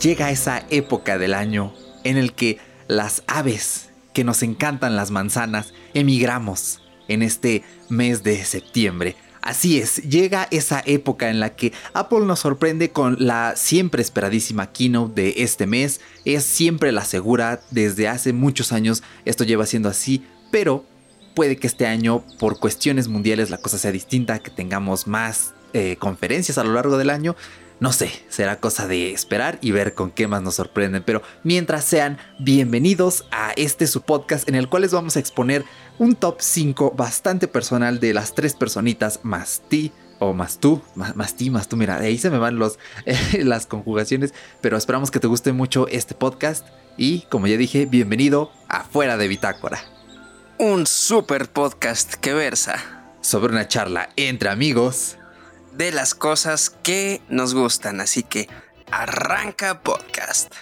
llega esa época del año en el que las aves que nos encantan las manzanas emigramos en este mes de septiembre. Así es, llega esa época en la que Apple nos sorprende con la siempre esperadísima keynote de este mes. Es siempre la segura, desde hace muchos años esto lleva siendo así, pero puede que este año por cuestiones mundiales la cosa sea distinta, que tengamos más eh, conferencias a lo largo del año. No sé, será cosa de esperar y ver con qué más nos sorprenden. Pero mientras sean bienvenidos a este su podcast en el cual les vamos a exponer un top 5 bastante personal de las tres personitas más ti o más tú, más, ti, más tú. Mira, ahí se me van los, las conjugaciones, pero esperamos que te guste mucho este podcast. Y como ya dije, bienvenido a Fuera de Bitácora. Un super podcast que versa sobre una charla entre amigos de las cosas que nos gustan. Así que arranca podcast.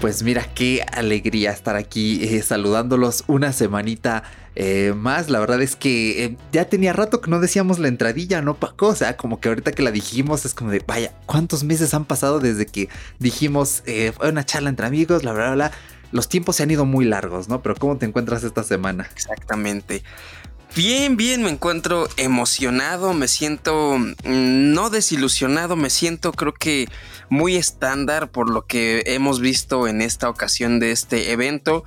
Pues mira, qué alegría estar aquí eh, saludándolos una semanita eh, más. La verdad es que eh, ya tenía rato que no decíamos la entradilla, ¿no, Paco? O sea, como que ahorita que la dijimos es como de, vaya, ¿cuántos meses han pasado desde que dijimos fue una charla entre amigos, la bla? Los tiempos se han ido muy largos, ¿no? Pero ¿cómo te encuentras esta semana? Exactamente. Bien, bien, me encuentro emocionado, me siento mm, no desilusionado, me siento creo que muy estándar por lo que hemos visto en esta ocasión de este evento.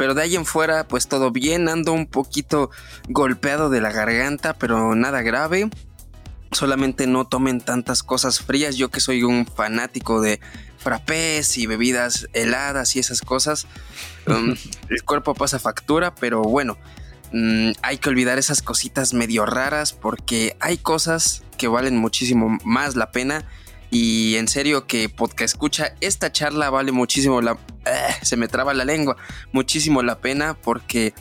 Pero de ahí en fuera, pues todo bien, ando un poquito golpeado de la garganta, pero nada grave. Solamente no tomen tantas cosas frías, yo que soy un fanático de frappés y bebidas heladas y esas cosas. Um, el cuerpo pasa factura, pero bueno, Mm, hay que olvidar esas cositas medio raras porque hay cosas que valen muchísimo más la pena. Y en serio que podcast escucha, esta charla vale muchísimo la... Eh, se me traba la lengua. Muchísimo la pena porque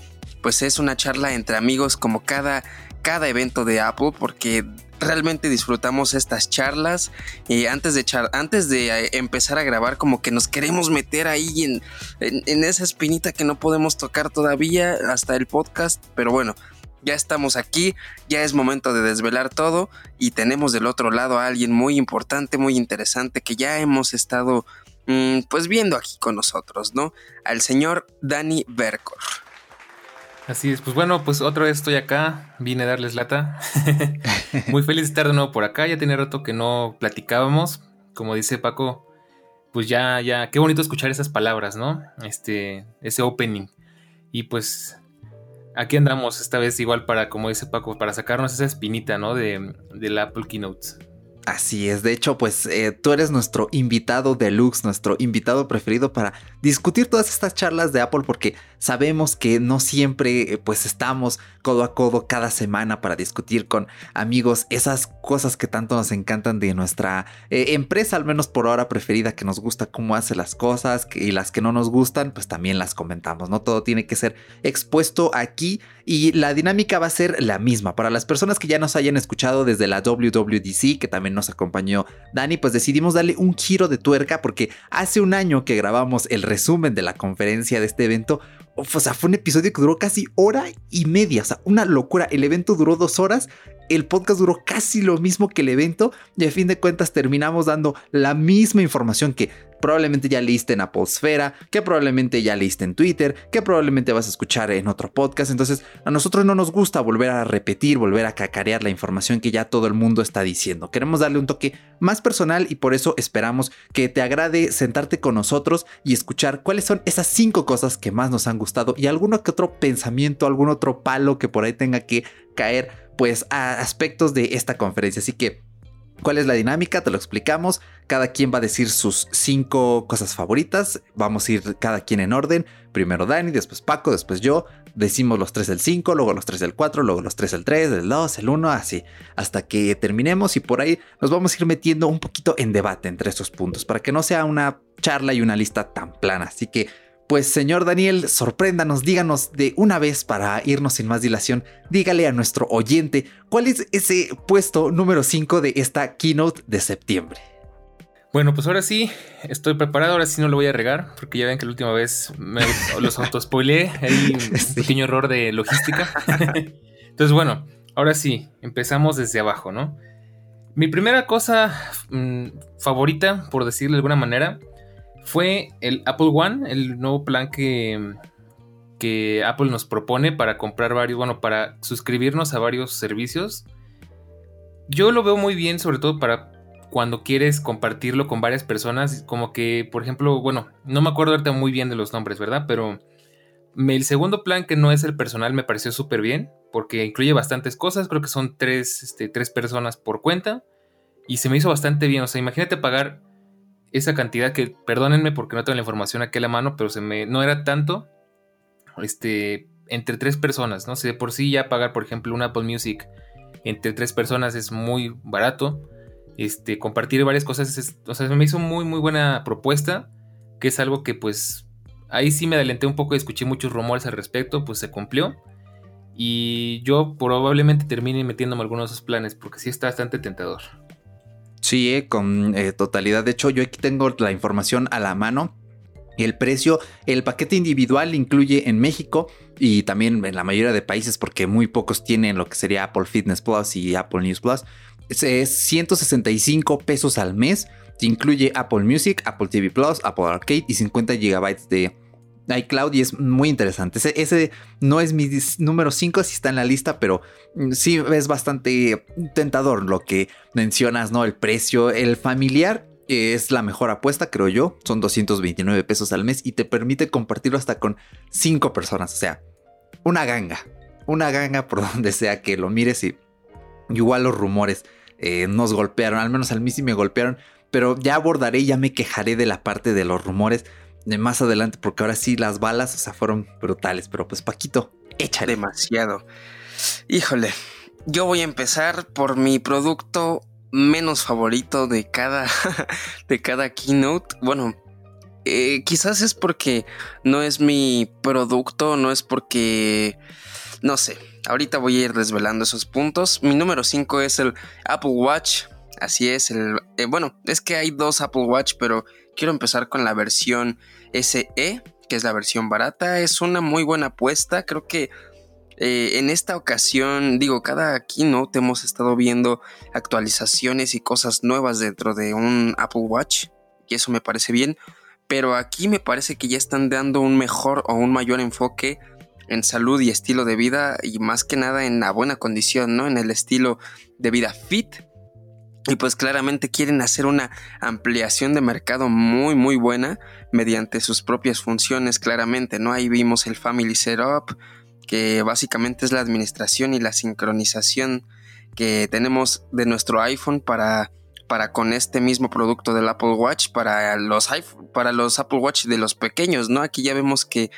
pues es una charla entre amigos como cada, cada evento de Apple porque realmente disfrutamos estas charlas y antes de, antes de eh, empezar a grabar como que nos queremos meter ahí en, en, esa espinita que no podemos tocar todavía hasta el podcast, pero bueno, ya estamos aquí, ya es momento de desvelar todo y tenemos del otro lado a alguien muy importante, muy interesante que ya hemos estado mm, pues viendo aquí con nosotros, ¿no? Al señor Dani Berkor. Así es, pues bueno, pues otra vez estoy acá, vine a darles lata. Muy feliz de estar de nuevo por acá, ya tenía rato que no platicábamos. Como dice Paco, pues ya, ya, qué bonito escuchar esas palabras, ¿no? Este, ese opening. Y pues aquí andamos esta vez igual para, como dice Paco, para sacarnos esa espinita, ¿no? De, del Apple Keynote. Así es, de hecho, pues eh, tú eres nuestro invitado deluxe, nuestro invitado preferido para discutir todas estas charlas de Apple porque sabemos que no siempre eh, pues estamos codo a codo cada semana para discutir con amigos esas cosas que tanto nos encantan de nuestra eh, empresa, al menos por ahora preferida, que nos gusta cómo hace las cosas y las que no nos gustan, pues también las comentamos, ¿no? Todo tiene que ser expuesto aquí y la dinámica va a ser la misma. Para las personas que ya nos hayan escuchado desde la WWDC, que también nos acompañó Dani, pues decidimos darle un giro de tuerca porque hace un año que grabamos el resumen de la conferencia de este evento, o sea, fue un episodio que duró casi hora y media, o sea, una locura. El evento duró dos horas el podcast duró casi lo mismo que el evento y a fin de cuentas terminamos dando la misma información que probablemente ya leíste en Apolsfera, que probablemente ya leíste en Twitter, que probablemente vas a escuchar en otro podcast. Entonces a nosotros no nos gusta volver a repetir, volver a cacarear la información que ya todo el mundo está diciendo. Queremos darle un toque más personal y por eso esperamos que te agrade sentarte con nosotros y escuchar cuáles son esas cinco cosas que más nos han gustado y alguno que otro pensamiento, algún otro palo que por ahí tenga que caer pues a aspectos de esta conferencia. Así que, ¿cuál es la dinámica? Te lo explicamos. Cada quien va a decir sus cinco cosas favoritas. Vamos a ir cada quien en orden. Primero Dani, después Paco, después yo. Decimos los tres del 5, luego los tres del 4, luego los tres del 3, del 2, el 1, así. Hasta que terminemos y por ahí nos vamos a ir metiendo un poquito en debate entre estos puntos para que no sea una charla y una lista tan plana. Así que pues señor Daniel, sorpréndanos, díganos de una vez para irnos sin más dilación, dígale a nuestro oyente cuál es ese puesto número 5 de esta keynote de septiembre. Bueno, pues ahora sí, estoy preparado, ahora sí no lo voy a regar, porque ya ven que la última vez me los autospoileé, hay un pequeño error de logística. Entonces, bueno, ahora sí, empezamos desde abajo, ¿no? Mi primera cosa mm, favorita, por decirlo de alguna manera, fue el Apple One, el nuevo plan que, Apple nos propone para comprar varios, bueno, para suscribirnos a varios servicios. Yo lo veo muy bien, sobre todo para cuando quieres compartirlo con varias personas, como que, por ejemplo, bueno, no me acuerdo ahorita muy bien de los nombres, ¿verdad? Pero el segundo plan, que no es el personal, me pareció súper bien, porque incluye bastantes cosas, creo que son tres, este, tres personas por cuenta, y se me hizo bastante bien, o sea, imagínate pagar esa cantidad que, perdónenme porque no tengo la información aquí a la mano, pero se me, no era tanto, este, entre tres personas, ¿no? sé, por sí ya pagar, por ejemplo, un Apple Music entre tres personas es muy barato este, compartir varias cosas. o sea, me hizo muy, muy buena propuesta, que es algo que pues ahí sí me adelanté un poco y escuché muchos rumores al respecto, pues se cumplió. Y yo probablemente termine metiéndome algunos de esos planes, porque sí está bastante tentador. Sí, con eh, totalidad. De hecho, yo aquí tengo la información a la mano. El precio, el paquete individual incluye en México y también en la mayoría de países, porque muy pocos tienen lo que sería Apple Fitness Plus y Apple News Plus, es 165 pesos al mes. Incluye Apple Music, Apple TV Plus, Apple Arcade y 50 GB de iCloud y es muy interesante. Ese, no es mi número 5 si está en la lista, pero mm, sí es bastante tentador lo que mencionas, ¿no? El precio, el familiar es la mejor apuesta, creo yo. Son 229 pesos al mes y te permite compartirlo hasta con 5 personas. O sea, una ganga. Una ganga por donde sea que lo mires y igual los rumores eh, nos golpearon, al menos al mí sí me golpearon, pero ya abordaré, ya me quejaré de la parte de los rumores de más adelante, porque ahora sí las balas, o sea, fueron brutales, pero pues Paquito, échale. Demasiado. Híjole, yo voy a empezar por mi producto menos favorito de cada, de cada keynote. Bueno, eh, quizás es porque no es mi producto, no es porque, no sé, Ahorita voy a ir desvelando esos puntos. Mi número 5 es el Apple Watch. Así es, el, eh, bueno, es que hay dos Apple Watch, pero quiero empezar con la versión SE, que es la versión barata. Es una muy buena apuesta. Creo que eh, en esta ocasión, digo, cada keynote hemos estado viendo actualizaciones y cosas nuevas dentro de un Apple Watch. Y eso me parece bien. Pero aquí me parece que ya están dando un mejor o un mayor enfoque en salud y estilo de vida y más que nada en la buena condición, ¿no? En el estilo de vida fit. Y pues claramente quieren hacer una ampliación de mercado muy muy buena mediante sus propias funciones, claramente, ¿no? Ahí vimos el Family Setup, que básicamente es la administración y la sincronización que tenemos de nuestro iPhone para, para con este mismo producto del Apple Watch para los, para los Apple Watch de los pequeños, ¿no? Aquí ya vemos que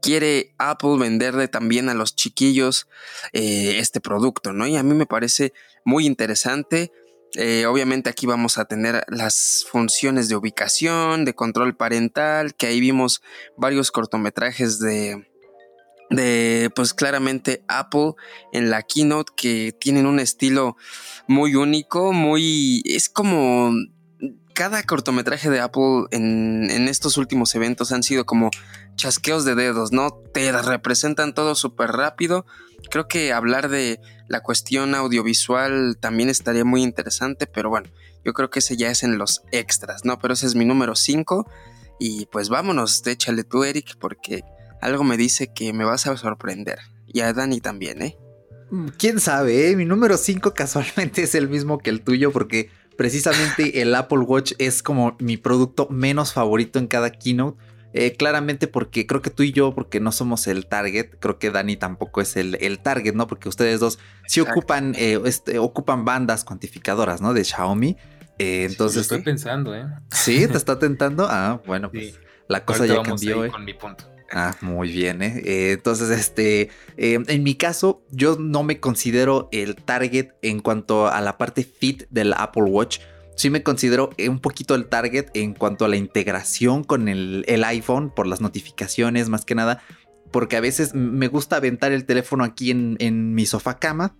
quiere Apple venderle también a los chiquillos eh, este producto, ¿no? Y a mí me parece muy interesante. Eh, obviamente aquí vamos a tener las funciones de ubicación, de control parental, que ahí vimos varios cortometrajes de, de pues claramente Apple en la keynote que tienen un estilo muy único, muy es como cada cortometraje de Apple en, en estos últimos eventos han sido como chasqueos de dedos, ¿no? Te representan todo súper rápido. Creo que hablar de la cuestión audiovisual también estaría muy interesante, pero bueno, yo creo que ese ya es en los extras, ¿no? Pero ese es mi número 5 y pues vámonos, échale tú, Eric, porque algo me dice que me vas a sorprender. Y a Dani también, ¿eh? Mm, Quién sabe, ¿eh? Mi número 5 casualmente es el mismo que el tuyo porque precisamente el Apple Watch es como mi producto menos favorito en cada keynote eh, claramente porque creo que tú y yo, porque no somos el target, creo que Dani tampoco es el, el target, ¿no? Porque ustedes dos sí ocupan, eh, este, ocupan bandas cuantificadoras, ¿no? De Xiaomi. Eh, entonces. estoy pensando, ¿eh? Sí, te está tentando. Ah, bueno, pues la cosa ya cambió. Con mi punto. Ah, muy bien, ¿eh? Entonces, este, en mi caso, yo no me considero el target en cuanto a la parte fit del Apple Watch sí me considero eh, un poquito el target en cuanto a la integración con el, iPhone por las notificaciones, más que nada, porque a veces me gusta aventar el teléfono aquí en, mi sofá cama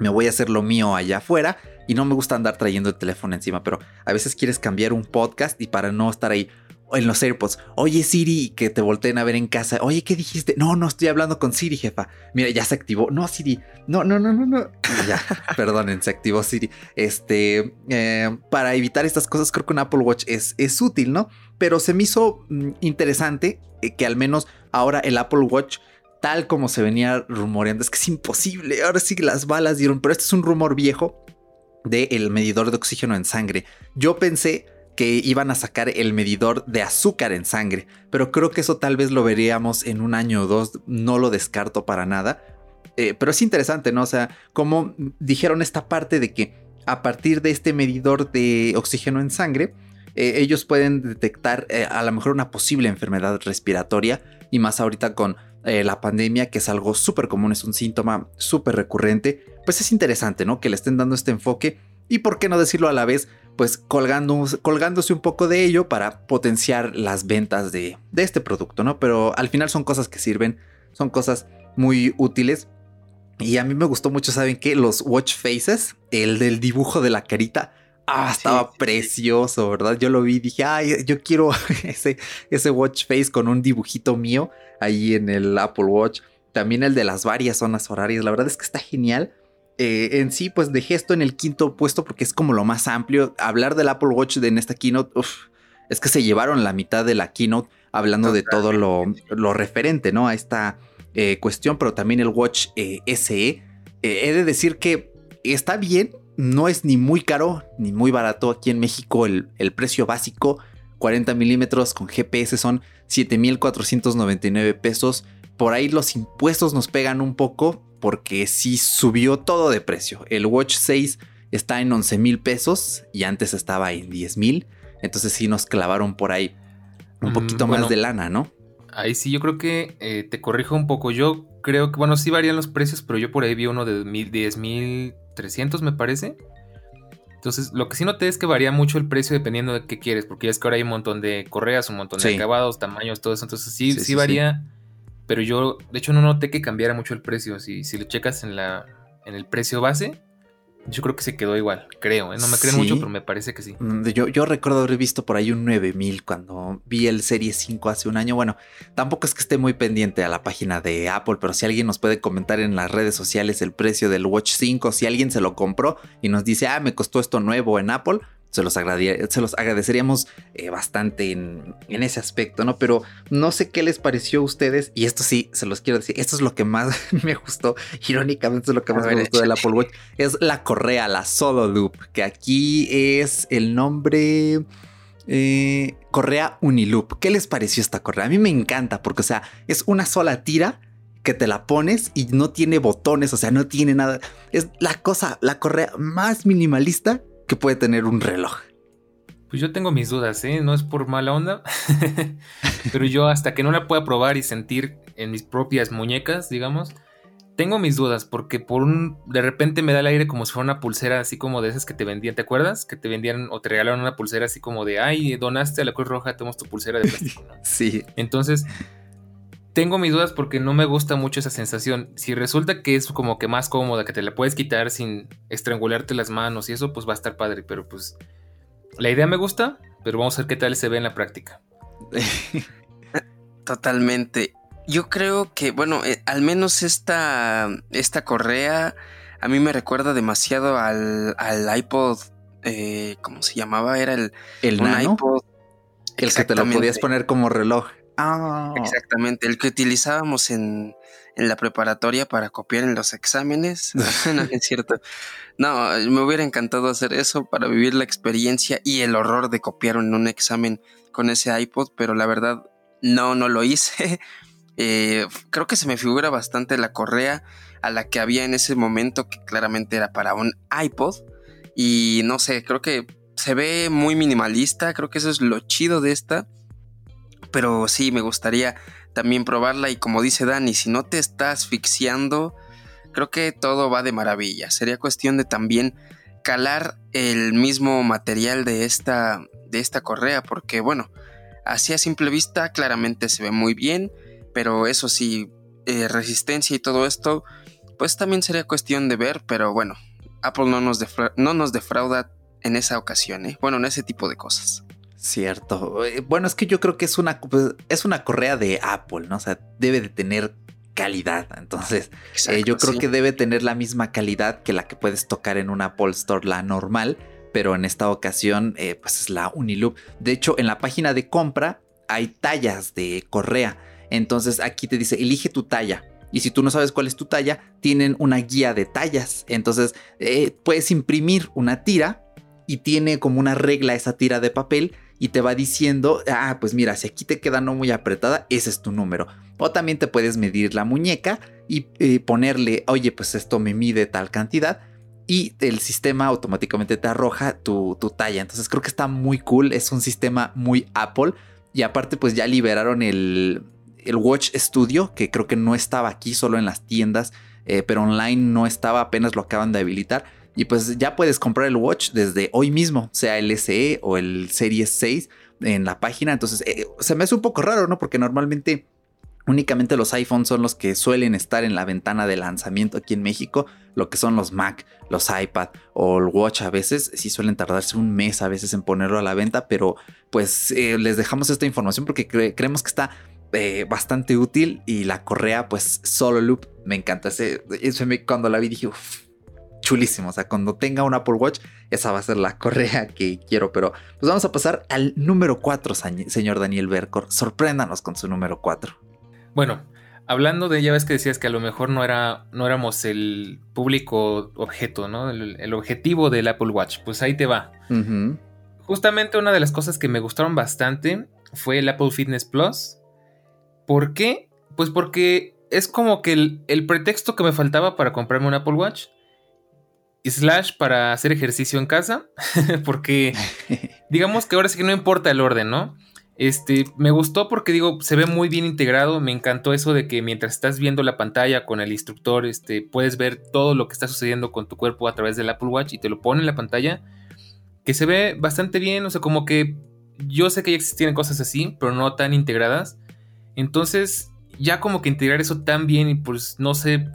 me voy a hacer lo mío allá afuera y no me gusta andar trayendo el teléfono encima, pero a veces quieres cambiar un podcast y para no estar ahí en los AirPods, oye Siri, que te volteen a ver en casa, oye, ¿qué dijiste? No, no estoy hablando con Siri, jefa. Mira, ya se activó. No, Siri, no, no, no, no, no. Ya, perdonen, se activó Siri. Este, eh, para evitar estas cosas, creo que un Apple Watch es, es útil, ¿no? Pero se me hizo mm, interesante eh, que al menos ahora el Apple Watch tal como se venía rumoreando, es que es imposible, ahora sí las balas dieron, pero este es un rumor viejo del medidor de oxígeno en sangre. Yo pensé que iban a sacar el medidor de azúcar en sangre, pero creo que eso tal vez lo veríamos en un año o dos, no lo descarto para nada. Eh, pero es interesante, ¿no? O sea, como dijeron esta parte de que a partir de este medidor de oxígeno en sangre, eh, ellos pueden detectar eh, a lo mejor una posible enfermedad respiratoria y más ahorita con la pandemia, que es algo súper común, es un síntoma súper recurrente, pues es interesante, ¿no? Que le estén dando este enfoque y por qué no decirlo a la vez, pues colgándose un poco de ello para potenciar las ventas de, de este producto, ¿no? Pero al final son cosas que sirven, son cosas muy útiles. Y a mí me gustó mucho, ¿saben qué? Los watch faces, el del dibujo de la carita. Ah, estaba precioso, ¿verdad? Yo lo vi y dije, ay, yo quiero ese, ese watch face con un dibujito mío ahí en el Apple Watch. También el de las varias zonas horarias. La verdad es que está genial. Eh, en sí, pues dejé esto en el quinto puesto porque es como lo más amplio. Hablar del Apple Watch de en esta keynote, es que se llevaron la mitad de la keynote hablando de todo lo, referente, ¿no? A esta eh, cuestión, pero también el Watch eh, SE. he de decir que está bien, no es ni muy caro ni muy barato. Aquí en México el, el precio básico, 40 milímetros con GPS son 7,499 pesos. Por ahí los impuestos nos pegan un poco, porque sí subió todo de precio. El Watch 6 está en 11 mil pesos y antes estaba en 10 mil. Entonces sí nos clavaron por ahí un mm, poquito más de lana, ¿no? Ahí sí, yo creo que eh, te corrijo un poco. Yo creo que, bueno, sí varían los precios, pero yo por ahí vi uno de 10 mil 300, me parece. Entonces, lo que sí noté es que varía mucho el precio dependiendo de qué quieres, porque ya es que ahora hay un montón de correas, un montón de acabados, tamaños, todo eso. Entonces, sí, sí, varía pero yo, de hecho, no noté que cambiara mucho el precio. Si, si lo checas en, la, en el precio base, yo creo que se quedó igual, creo. ¿eh? No me creen mucho, pero me parece que sí. Mm, yo, yo recuerdo haber visto por ahí un 9000 cuando vi el Serie 5 hace un año. Bueno, tampoco es que esté muy pendiente a la página de Apple, pero si alguien nos puede comentar en las redes sociales el precio del Watch 5, si alguien se lo compró y nos dice, ah, me costó esto nuevo en Apple, se los, se los agradeceríamos eh, bastante en, ese aspecto, ¿no? Pero no sé qué les pareció a ustedes, y esto sí, se los quiero decir, esto es lo que más me gustó, irónicamente es lo que más me gustó del Apple Watch, es la correa, la Solo Loop, que aquí es el nombre... Eh, correa Uniloop. ¿Qué les pareció esta correa? A mí me encanta porque, o sea, es una sola tira que te la pones y no tiene botones, o sea, no tiene nada. Es la cosa, la correa más minimalista que puede tener un reloj. Pues yo tengo mis dudas, ¿eh? No es por mala onda, pero yo hasta que no la pueda probar y sentir en mis propias muñecas, digamos, tengo mis dudas porque por un de repente me da el aire como si fuera una pulsera así como de esas que te vendían, ¿te acuerdas? Que te vendían o te regalaron una pulsera así como de, "Ay, donaste a la Cruz Roja, tenemos tu pulsera de plástico." sí. Entonces, tengo mis dudas porque no me gusta mucho esa sensación. Si resulta que es como que más cómoda, que te la puedes quitar sin estrangularte las manos y eso, pues va a estar padre. Pero pues la idea me gusta, pero vamos a ver qué tal se ve en la práctica. Totalmente. Yo creo que, bueno, eh, al menos esta, esta correa a mí me recuerda demasiado al, al iPod, eh, ¿cómo se llamaba? Era el, ¿El iPod. El que te lo podías poner como reloj. Ah. Exactamente, el que utilizábamos en, la preparatoria para copiar en los exámenes. no, es cierto. No, me hubiera encantado hacer eso para vivir la experiencia y el horror de copiar en un examen con ese iPod, pero la verdad no, no lo hice. Eh, creo que se me figura bastante la correa a la que había en ese momento, que claramente era para un iPod. Y no sé, creo que se ve muy minimalista, creo que eso es lo chido de esta pero sí, me gustaría también probarla y como dice Dani, si no te estás asfixiando, creo que todo va de maravilla. Sería cuestión de también calar el mismo material de esta, de esta correa, porque bueno, así a simple vista claramente se ve muy bien, pero eso sí, eh, resistencia y todo esto, pues también sería cuestión de ver, pero bueno, Apple no nos, no nos defrauda en esa ocasión, ¿eh? bueno, en ese tipo de cosas. Cierto. Eh, bueno, es que yo creo que es una, pues, es una correa de Apple, ¿no? O sea, debe de tener calidad. Entonces, eh, yo creo que debe tener la misma calidad que la que puedes tocar en una Apple Store, la normal, pero en esta ocasión, eh, pues es la Uniloop. De hecho, en la página de compra hay tallas de correa. Entonces, aquí te dice, elige tu talla. Y si tú no sabes cuál es tu talla, tienen una guía de tallas. Entonces, puedes imprimir una tira y tiene como una regla esa tira de papel y te va diciendo, ah, pues mira, si aquí te queda no muy apretada, ese es tu número. O también te puedes medir la muñeca y eh, ponerle, oye, pues esto me mide tal cantidad y el sistema automáticamente te arroja tu, tu, talla. Entonces creo que está muy cool, es un sistema muy Apple y aparte pues ya liberaron el, el Watch Studio, que creo que no estaba aquí solo en las tiendas, eh, pero online no estaba, apenas lo acaban de habilitar. Y pues ya puedes comprar el watch desde hoy mismo, sea el SE o el Series 6 en la página. Entonces eh, se me hace un poco raro, ¿no? Porque normalmente únicamente los iPhones son los que suelen estar en la ventana de lanzamiento aquí en México. Lo que son los Mac, los iPad o el Watch a veces sí suelen tardarse un mes a veces en ponerlo a la venta. Pero pues eh, les dejamos esta información porque creemos que está eh, bastante útil y la correa pues solo loop me encanta. Ese, cuando la vi dije, chulísimo. O sea, cuando tenga un Apple Watch, esa va a ser la correa que quiero. Pero pues vamos a pasar al número 4, señor Daniel Bercor. Sorpréndanos con su número 4. Bueno, hablando de, ya ves que decías que a lo mejor no, era, no éramos el público objeto, ¿no? El, objetivo del Apple Watch. Pues ahí te va. Justamente una de las cosas que me gustaron bastante fue el Apple Fitness Plus. ¿Por qué? Pues porque es como que el, el pretexto que me faltaba para comprarme un Apple Watch slash para hacer ejercicio en casa, porque digamos que ahora sí que no importa el orden, ¿no? Este, me gustó porque digo, se ve muy bien integrado, me encantó eso de que mientras estás viendo la pantalla con el instructor, este, puedes ver todo lo que está sucediendo con tu cuerpo a través del Apple Watch y te lo pone en la pantalla, que se ve bastante bien, o sea, como que yo sé que ya existían cosas así, pero no tan integradas. Entonces, ya como que integrar eso tan bien y pues no sé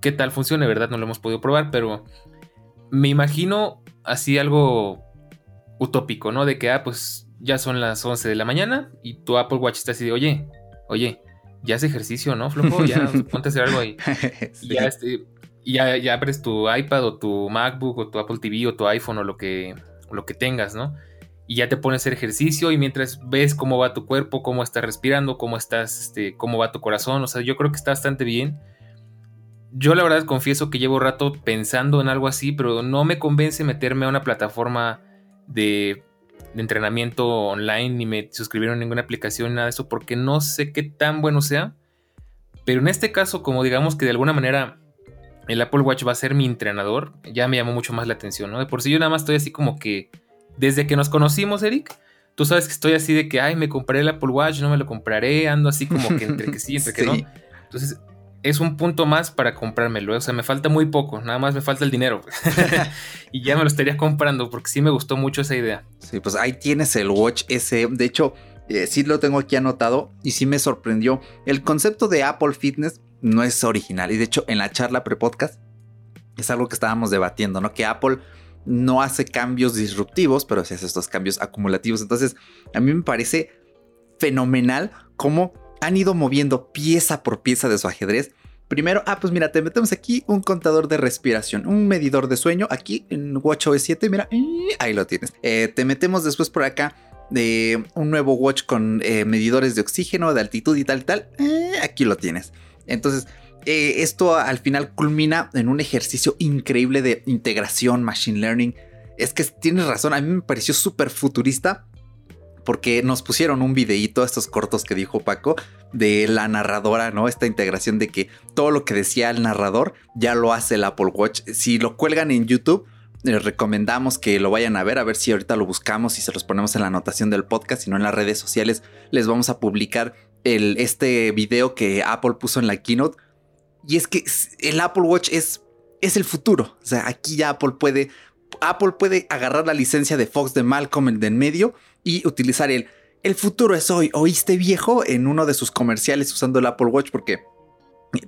qué tal funcione, ¿verdad? No lo hemos podido probar, pero me imagino así algo utópico, ¿no? De que, ah, pues ya son las 11 de la mañana y tu Apple Watch está así de, oye, oye, ya hace ejercicio, ¿no, flojo? Ya ponte a hacer algo ahí. Y ya, este, ya, ya, abres tu iPad o tu MacBook o tu Apple TV o tu iPhone o lo que, lo que tengas, ¿no? Y ya te pones a hacer ejercicio y mientras ves cómo va tu cuerpo, cómo estás respirando, cómo estás, este, cómo va tu corazón, o sea, yo creo que está bastante bien yo la verdad confieso que llevo rato pensando en algo así, pero no me convence meterme a una plataforma de, entrenamiento online ni me suscribieron a ninguna aplicación, nada de eso, porque no sé qué tan bueno sea. Pero en este caso, como digamos que de alguna manera el Apple Watch va a ser mi entrenador, ya me llamó mucho más la atención, ¿no? De por sí yo nada más estoy así como que, desde que nos conocimos, Eric, tú sabes que estoy así de que, ay, me compraré el Apple Watch, no me lo compraré, ando así como que entre que sí, entre que no. Entonces, es un punto más para comprármelo. O sea, me falta muy poco, nada más me falta el dinero. y ya me lo estaría comprando porque sí me gustó mucho esa idea. Sí, pues ahí tienes el Watch ese. De hecho, eh, sí lo tengo aquí anotado y sí me sorprendió. El concepto de Apple Fitness no es original. Y de hecho, en la charla pre-podcast es algo que estábamos debatiendo, ¿no? Que Apple no hace cambios disruptivos, pero sí hace estos cambios acumulativos. Entonces, a mí me parece fenomenal cómo han ido moviendo pieza por pieza de su ajedrez. Primero, ah, pues mira, te metemos aquí un contador de respiración, un medidor de sueño, aquí en WatchOS 7, mira, ahí lo tienes. Eh, te metemos después por acá eh, un nuevo watch con eh, medidores de oxígeno, de altitud y tal y tal. aquí lo tienes. Entonces, esto al final culmina en un ejercicio increíble de integración, machine learning. Es que tienes razón, a mí me pareció súper futurista porque nos pusieron un videíto, estos cortos que dijo Paco, de la narradora, ¿no? Esta integración de que todo lo que decía el narrador ya lo hace el Apple Watch. Si lo cuelgan en YouTube, les recomendamos que lo vayan a ver, a ver si ahorita lo buscamos y se los ponemos en la anotación del podcast, si no en las redes sociales les vamos a publicar el, este video que Apple puso en la keynote. Y es que el Apple Watch es, es el futuro. O sea, aquí ya Apple puede Apple puede agarrar la licencia de Fox de Malcolm el de en medio y utilizar el el futuro es hoy. ¿Oíste viejo? En uno de sus comerciales usando el Apple Watch porque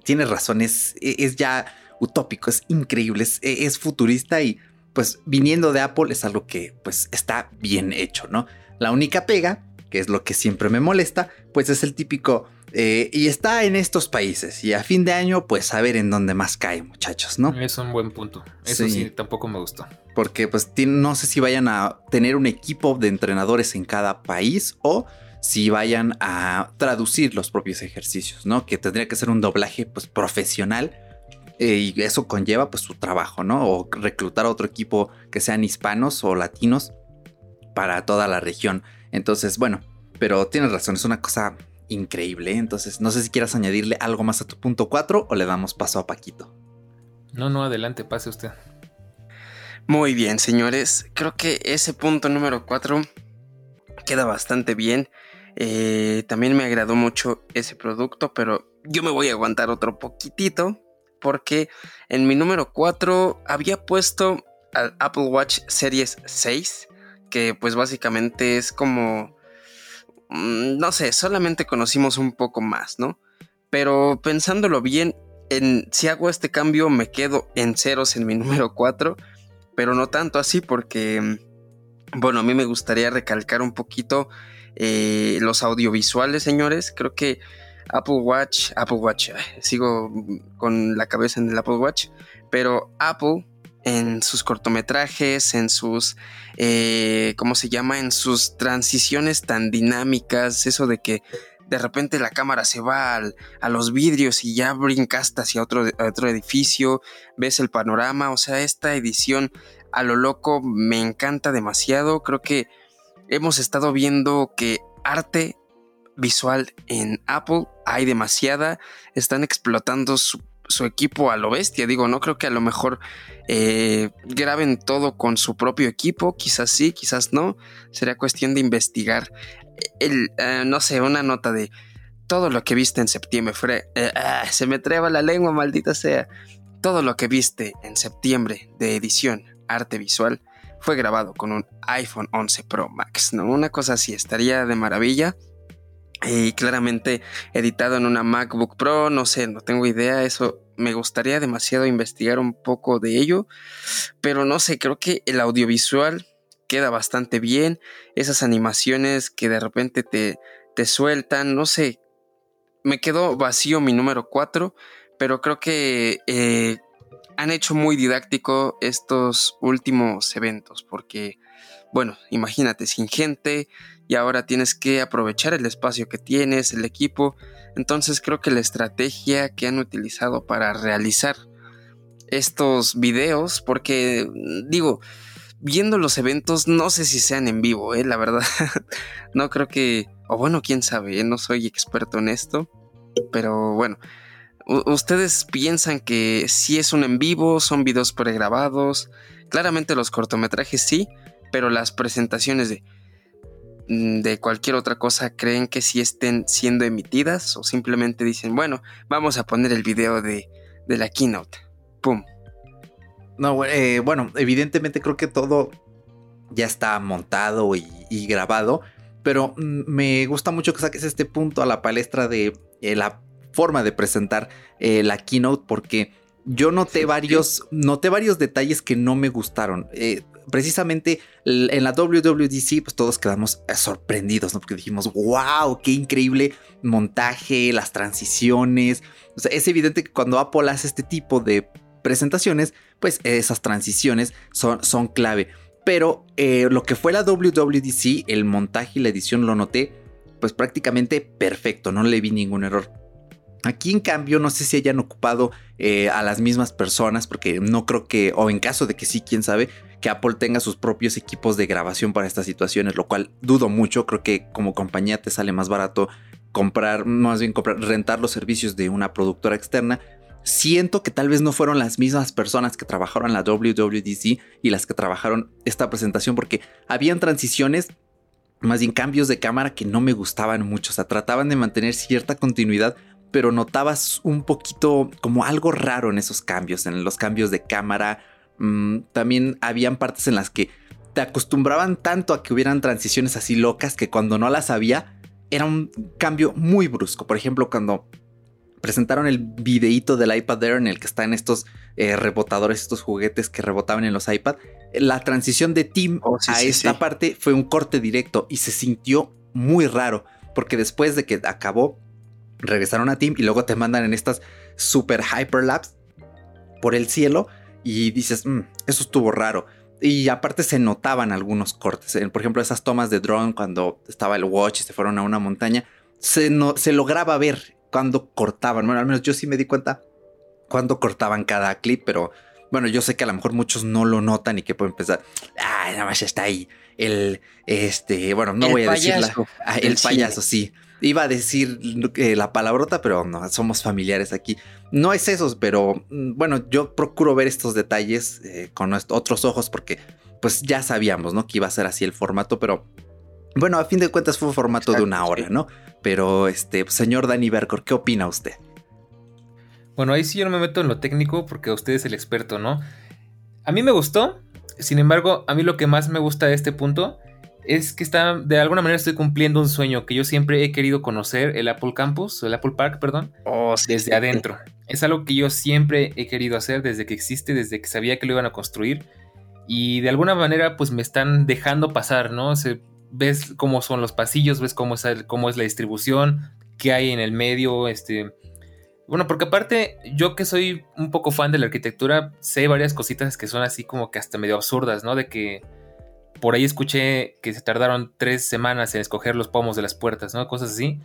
tienes razón, es, es ya utópico, es increíble, es, futurista y pues viniendo de Apple es algo que pues está bien hecho, ¿no? La única pega, que es lo que siempre me molesta, pues es el típico... Eh, y está en estos países. Y a fin de año, pues a ver en dónde más cae, muchachos, ¿no? Es un buen punto. Eso sí, tampoco me gustó. Porque pues no sé si vayan a tener un equipo de entrenadores en cada país o si vayan a traducir los propios ejercicios, ¿no? Que tendría que ser un doblaje pues profesional eh, y eso conlleva pues su trabajo, ¿no? O reclutar a otro equipo que sean hispanos o latinos para toda la región. Entonces, bueno, pero tienes razón, es una cosa increíble. ¿eh? Entonces, no sé si quieras añadirle algo más a tu punto 4 o le damos paso a Paquito. No, no, adelante, pase usted. Muy bien, señores. Creo que ese punto número 4 queda bastante bien. Eh, también me agradó mucho ese producto, pero yo me voy a aguantar otro poquitito porque en mi número 4 había puesto al Apple Watch Series 6, que pues básicamente es como, mm, no sé, solamente conocimos un poco más, ¿no? Pero pensándolo bien, en, si hago este cambio me quedo en ceros en mi número 4, pero no tanto así porque, bueno, a mí me gustaría recalcar un poquito eh, los audiovisuales, señores. Creo que Apple Watch, Apple Watch, sigo con la cabeza en el Apple Watch, pero Apple en sus cortometrajes, en sus, eh, ¿cómo se llama? En sus transiciones tan dinámicas, eso de que de repente la cámara se va a los vidrios y ya brincaste hacia otro, otro edificio, ves el panorama, o sea, esta edición a lo loco me encanta demasiado, creo que hemos estado viendo que arte visual en Apple hay demasiada, están explotando su, equipo a lo bestia, digo, no creo que a lo mejor eh, graben todo con su propio equipo, quizás sí, quizás no, sería cuestión de investigar. El, eh, no sé, una nota de todo lo que viste en septiembre, fue, eh, ah, se me treba la lengua, maldita sea. Todo lo que viste en septiembre de edición, arte visual, fue grabado con un iPhone 11 Pro Max, ¿no? Una cosa así, estaría de maravilla. Y claramente editado en una MacBook Pro, no sé, no tengo idea, eso me gustaría demasiado investigar un poco de ello, pero no sé, creo que el audiovisual queda bastante bien, esas animaciones que de repente te, te sueltan, no sé, me quedó vacío mi número 4, pero creo que eh, han hecho muy didáctico estos últimos eventos, porque, bueno, imagínate, sin gente, y ahora tienes que aprovechar el espacio que tienes, el equipo. Entonces creo que la estrategia que han utilizado para realizar estos videos, porque digo, viendo los eventos, no sé si sean en vivo, ¿eh? la verdad. no creo que, o bueno, quién sabe, ¿eh? no soy experto en esto, pero bueno. ¿Ustedes piensan que si es un en vivo, son videos pregrabados? Claramente los cortometrajes sí, pero las presentaciones de de cualquier otra cosa creen que si estén siendo emitidas o simplemente dicen, bueno, vamos a poner el video de, la keynote. ¡Pum! No, eh, bueno, evidentemente creo que todo ya está montado y, grabado, pero mm, me gusta mucho que saques este punto a la palestra de eh, la forma de presentar eh, la keynote porque yo noté varios, noté varios detalles que no me gustaron precisamente en la WWDC, pues todos quedamos eh, sorprendidos, ¿no? Porque dijimos, wow, qué increíble montaje, las transiciones. O sea, es evidente que cuando Apple hace este tipo de presentaciones, pues esas transiciones son, son clave. Pero eh, lo que fue la WWDC, el montaje y la edición lo noté, pues prácticamente perfecto, no le vi ningún error. Aquí en cambio no sé si hayan ocupado eh, a las mismas personas porque no creo que, o en caso de que sí, quién sabe, que Apple tenga sus propios equipos de grabación para estas situaciones, lo cual dudo mucho, creo que como compañía te sale más barato comprar, más bien comprar, rentar los servicios de una productora externa. Siento que tal vez no fueron las mismas personas que trabajaron la WWDC y las que trabajaron esta presentación porque habían transiciones más bien cambios de cámara que no me gustaban mucho. O sea, trataban de mantener cierta continuidad, pero notabas un poquito como algo raro en esos cambios, en los cambios de cámara. Mm, también habían partes en las que te acostumbraban tanto a que hubieran transiciones así locas que cuando no las había era un cambio muy brusco. Por ejemplo, cuando presentaron el videíto del iPad Air en el que están estos eh, rebotadores, estos juguetes que rebotaban en los iPad. La transición de Tim oh, a esta parte fue un corte directo y se sintió muy raro, porque después de que acabó, regresaron a Tim y luego te mandan en estas super hyperlapse por el cielo y dices, mm, eso estuvo raro. Y aparte se notaban algunos cortes. Por ejemplo, esas tomas de drone cuando estaba el watch y se fueron a una montaña. Se, no, se lograba ver cuando cortaban. Bueno, al menos yo sí me di cuenta cuando cortaban cada clip, pero bueno, yo sé que a lo mejor muchos no lo notan y que pueden pensar, ah, nada más está ahí. El, este, bueno, no voy a decir ah, el, payaso, sí. Iba a decir la palabrota, pero no, somos familiares aquí. No es eso, pero mm, bueno, yo procuro ver estos detalles eh, con otros ojos porque pues ya sabíamos, ¿no? Que iba a ser así el formato, pero bueno, a fin de cuentas fue un formato de una hora, ¿no? Pero este, señor Danny Bercor, ¿qué opina usted? Bueno, ahí sí yo no me meto en lo técnico porque usted es el experto, ¿no? A mí me gustó, sin embargo, a mí lo que más me gusta de este punto es que está, de alguna manera estoy cumpliendo un sueño que yo siempre he querido conocer, el Apple Campus, el Apple Park, perdón, oh, desde adentro. Es algo que yo siempre he querido hacer desde que existe, desde que sabía que lo iban a construir. Y de alguna manera, pues me están dejando pasar, ¿no? Se, ves cómo son los pasillos, ves cómo es, cómo es la distribución, qué hay en el medio, este... Bueno, porque aparte, yo que soy un poco fan de la arquitectura, sé varias cositas que son así como que hasta medio absurdas, ¿no? De que por ahí escuché que se tardaron tres semanas en escoger los pomos de las puertas, ¿no? Cosas así.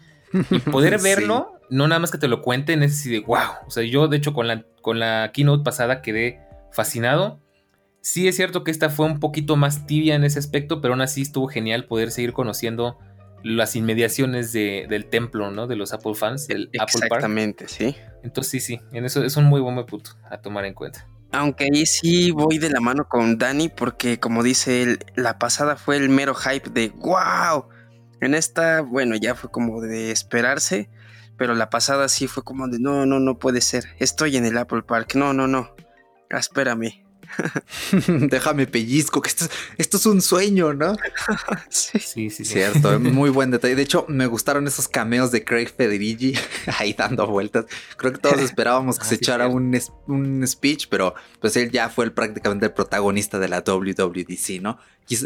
Y poder verlo, no nada más que te lo cuenten, es así de wow. O sea, yo de hecho con la, con la keynote pasada quedé fascinado. Sí es cierto que esta fue un poquito más tibia en ese aspecto, pero aún así estuvo genial poder seguir conociendo las inmediaciones del templo, ¿no? De los Apple fans, del Apple Park. Exactamente, sí. Entonces sí, sí, en eso es un muy buen punto a tomar en cuenta. Aunque ahí sí voy de la mano con Dani porque como dice él, la pasada fue el mero hype de wow. En esta, bueno, ya fue como de esperarse, pero la pasada sí fue como de no, no, no puede ser. Estoy en el Apple Park. No, no, no. Espérame. Déjame pellizco, que esto, esto, es un sueño, ¿no? sí, sí, sí. Cierto, muy buen detalle. De hecho, me gustaron esos cameos de Craig Federici ahí dando vueltas. Creo que todos esperábamos que ah, se echara un, un, speech, pero pues él ya fue el, prácticamente el protagonista de la WWDC, ¿no?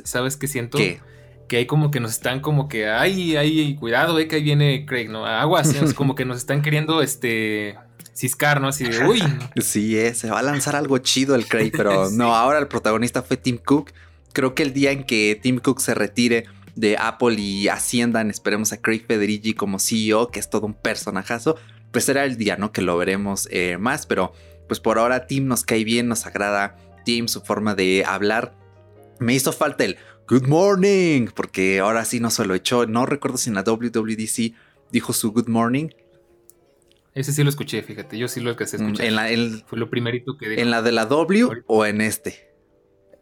¿Sabes qué siento? Que hay como que nos están como que, ay, ay, cuidado, eh, que ahí viene Craig, ¿no? Aguas, es como que nos están queriendo, este, ciscar, ¿no? Así de, uy. Sí, eh, se va a lanzar algo chido el Craig, pero no, ahora el protagonista fue Tim Cook. Creo que el día en que Tim Cook se retire de Apple y asciendan, esperemos a Craig Federici como CEO, que es todo un personajazo, pues será el día, ¿no? Que lo veremos eh, más, pero pues por ahora Tim nos cae bien, nos agrada Tim, su forma de hablar. Me hizo falta el Good Morning, porque ahora sí no se lo echó, no recuerdo si en la WWDC dijo su Good Morning, ese sí lo escuché, fíjate. Yo sí lo que se mm, escuchar. En la, Fue lo primerito que ¿En la de la W o en este?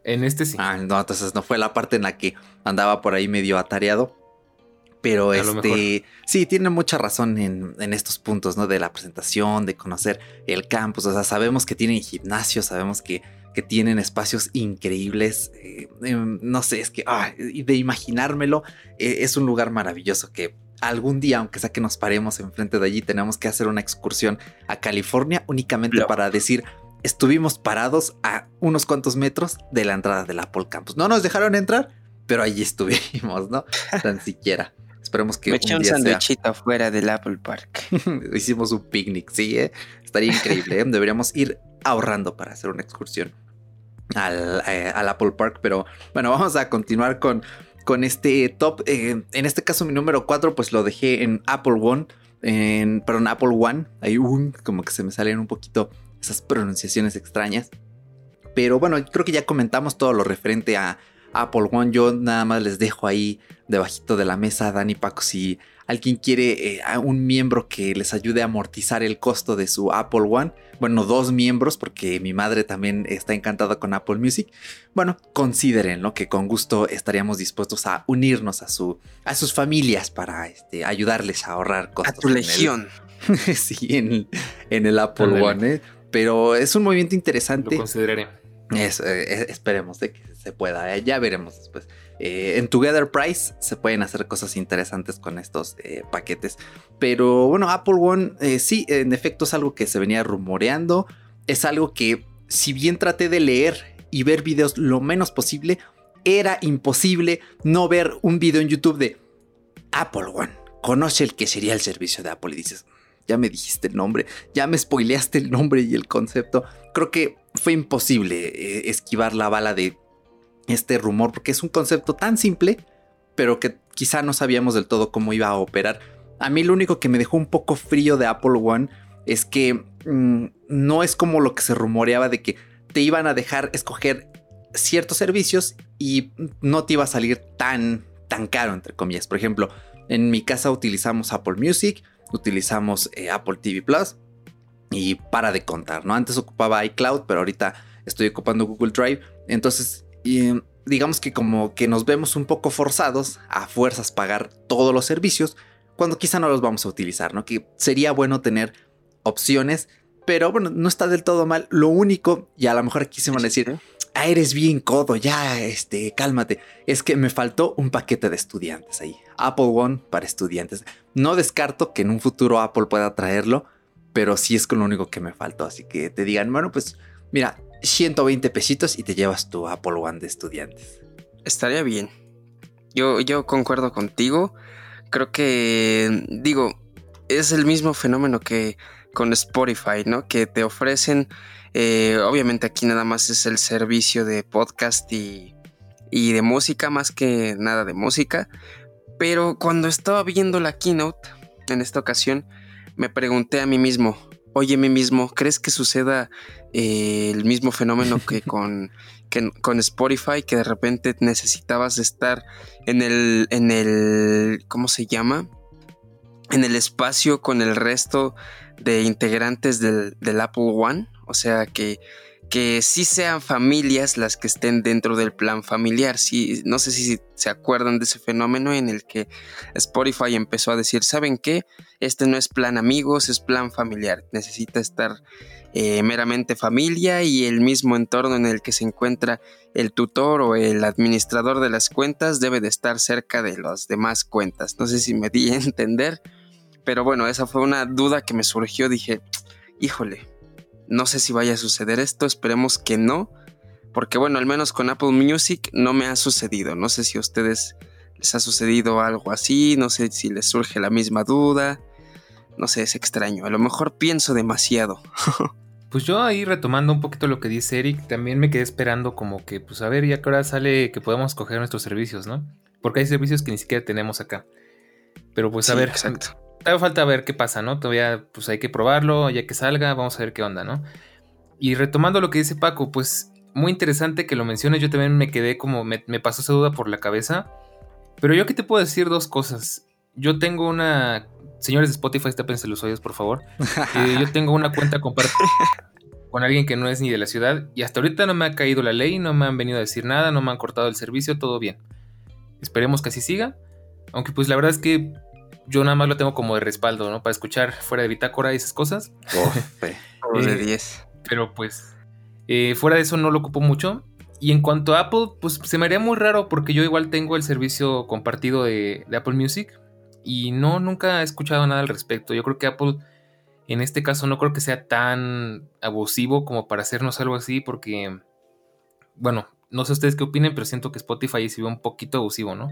En este sí. Ah, no, entonces no fue la parte en la que andaba por ahí medio atareado. Pero este, sí, tiene mucha razón en, estos puntos, ¿no? De la presentación, de conocer el campus. O sea, sabemos que tienen gimnasio, sabemos que, que tienen espacios increíbles. Eh, em, no sé, es que, ah, de imaginármelo, eh, es un lugar maravilloso que algún día, aunque sea que nos paremos enfrente de allí, tenemos que hacer una excursión a California únicamente para decir, estuvimos parados a unos cuantos metros de la entrada del Apple Campus. No nos dejaron entrar, pero allí estuvimos, ¿no? Tan siquiera. Esperemos que. Me eché un, sandwichito afuera del Apple Park. Hicimos un picnic, sí, ¿eh? estaría increíble. ¿eh? Deberíamos ir ahorrando para hacer una excursión al, eh, al Apple Park. Pero bueno, vamos a continuar con con este top. Eh, en este caso, mi número 4, pues lo dejé en Apple One. En, perdón, Apple One. Un, como que se me salen un poquito esas pronunciaciones extrañas. Pero bueno, creo que ya comentamos todo lo referente a Apple One. Yo nada más les dejo ahí debajito de la mesa, Dani Paco, si alguien quiere eh, un miembro que les ayude a amortizar el costo de su Apple One, bueno, dos miembros, porque mi madre también está encantada con Apple Music, bueno, consideren ¿no? que con gusto estaríamos dispuestos a unirnos a, su, a sus familias para este, ayudarles a ahorrar costos. A tu legión. sí, en, el Apple One, ¿eh? pero es un movimiento interesante. Lo consideraré. Eso, eh, esperemos de que se pueda, ya veremos después. En Together Price se pueden hacer cosas interesantes con estos paquetes. Pero bueno, Apple One sí, en efecto es algo que se venía rumoreando. Es algo que si bien traté de leer y ver videos lo menos posible, era imposible no ver un video en YouTube de Apple One. Conoce el que sería el servicio de Apple y dices, ya me dijiste el nombre, ya me spoileaste el nombre y el concepto. Creo que fue imposible eh, esquivar la bala de este rumor porque es un concepto tan simple, pero que quizá no sabíamos del todo cómo iba a operar. A mí lo único que me dejó un poco frío de Apple One es que mm, no es como lo que se rumoreaba de que te iban a dejar escoger ciertos servicios y no te iba a salir tan, tan caro, entre comillas. Por ejemplo, en mi casa utilizamos Apple Music, utilizamos eh, Apple TV Plus y para de contar, ¿no? Antes ocupaba iCloud, pero ahorita estoy ocupando Google Drive. Entonces, digamos que como que nos vemos un poco forzados a fuerzas pagar todos los servicios cuando quizá no los vamos a utilizar, ¿no? Que sería bueno tener opciones, pero bueno, no está del todo mal. Lo único, y a lo mejor aquí se van a decir, ah, eres bien codo, ya, este, cálmate. Es que me faltó un paquete de estudiantes ahí. Apple One para estudiantes. No descarto que en un futuro Apple pueda traerlo, pero sí es con lo único que me faltó. Así que te digan, bueno, pues mira, 120 pesitos y te llevas tu Apple One de estudiantes. Estaría bien. Yo, yo concuerdo contigo. Creo que, digo, es el mismo fenómeno que con Spotify, ¿no? Que te ofrecen eh, obviamente aquí nada más es el servicio de podcast y, y de música, más que nada de música. Pero cuando estaba viendo la keynote en esta ocasión, me pregunté a mí mismo, oye, mí mismo, ¿crees que suceda eh, el mismo fenómeno que con, con Spotify, que de repente necesitabas estar en el, en el, ¿cómo se llama? En el espacio con el resto de integrantes del, del Apple One o sea, que, que sí sean familias las que estén dentro del plan familiar. Sí, no sé si se acuerdan de ese fenómeno en el que Spotify empezó a decir, ¿saben qué? Este no es plan amigos, es plan familiar. Necesita estar eh, meramente familia y el mismo entorno en el que se encuentra el tutor o el administrador de las cuentas debe de estar cerca de las demás cuentas. No sé si me di a entender, pero bueno, esa fue una duda que me surgió. Dije, híjole, no sé si vaya a suceder esto, esperemos que no, porque bueno, al menos con Apple Music no me ha sucedido. No sé si a ustedes les ha sucedido algo así, no sé si les surge la misma duda. No sé, es extraño. A lo mejor pienso demasiado. Pues yo ahí retomando un poquito lo que dice Eric, también me quedé esperando como que, pues a ver, ya que ahora sale que podemos coger nuestros servicios, ¿no? Porque hay servicios que ni siquiera tenemos acá. Pero pues a ver, exacto todavía falta ver qué pasa, ¿no? Todavía pues hay que probarlo, ya que salga, vamos a ver qué onda, ¿no? Y retomando lo que dice Paco, pues muy interesante que lo menciones, yo también me quedé como, me, pasó esa duda por la cabeza, pero yo aquí te puedo decir dos cosas. Yo tengo una, señores de Spotify, tápense los oídos por favor, eh, yo tengo una cuenta compartida con alguien que no es ni de la ciudad y hasta ahorita no me ha caído la ley, no me han venido a decir nada, no me han cortado el servicio, todo bien. Esperemos que así siga. Aunque pues la verdad es que yo nada más lo tengo como de respaldo, ¿no? Para escuchar fuera de bitácora y esas cosas. Oh, de 10. Pero pues, eh, fuera de eso no lo ocupo mucho. Y en cuanto a Apple, pues se me haría muy raro porque yo igual tengo el servicio compartido de, Apple Music y no, nunca he escuchado nada al respecto. Yo creo que Apple, en este caso, no creo que sea tan abusivo como para hacernos algo así porque, bueno, no sé ustedes qué opinen, pero siento que Spotify se ve un poquito abusivo, ¿no?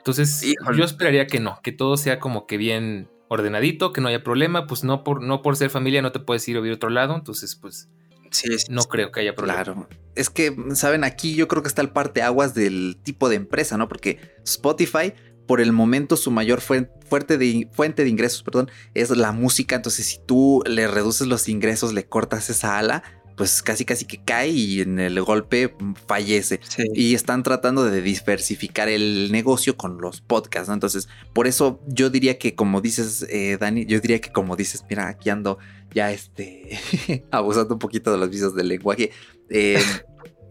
Entonces, yo esperaría que no, que todo sea como que bien ordenadito, que no haya problema, pues no por, no por ser familia no te puedes ir a vivir a otro lado, entonces pues sí, no creo que haya problema. Claro, es que, saben, aquí yo creo que está el parte aguas del tipo de empresa, ¿no? Porque Spotify, por el momento, su mayor fuente de, fuente de ingresos, perdón, es la música, entonces si tú le reduces los ingresos, le cortas esa ala, pues casi casi que cae y en el golpe fallece. Y están tratando de diversificar el negocio con los podcasts, ¿no? Entonces, por eso yo diría que como dices, eh, Dani, yo diría que como dices, mira, aquí ando ya este, abusando un poquito de los visos del lenguaje. Eh,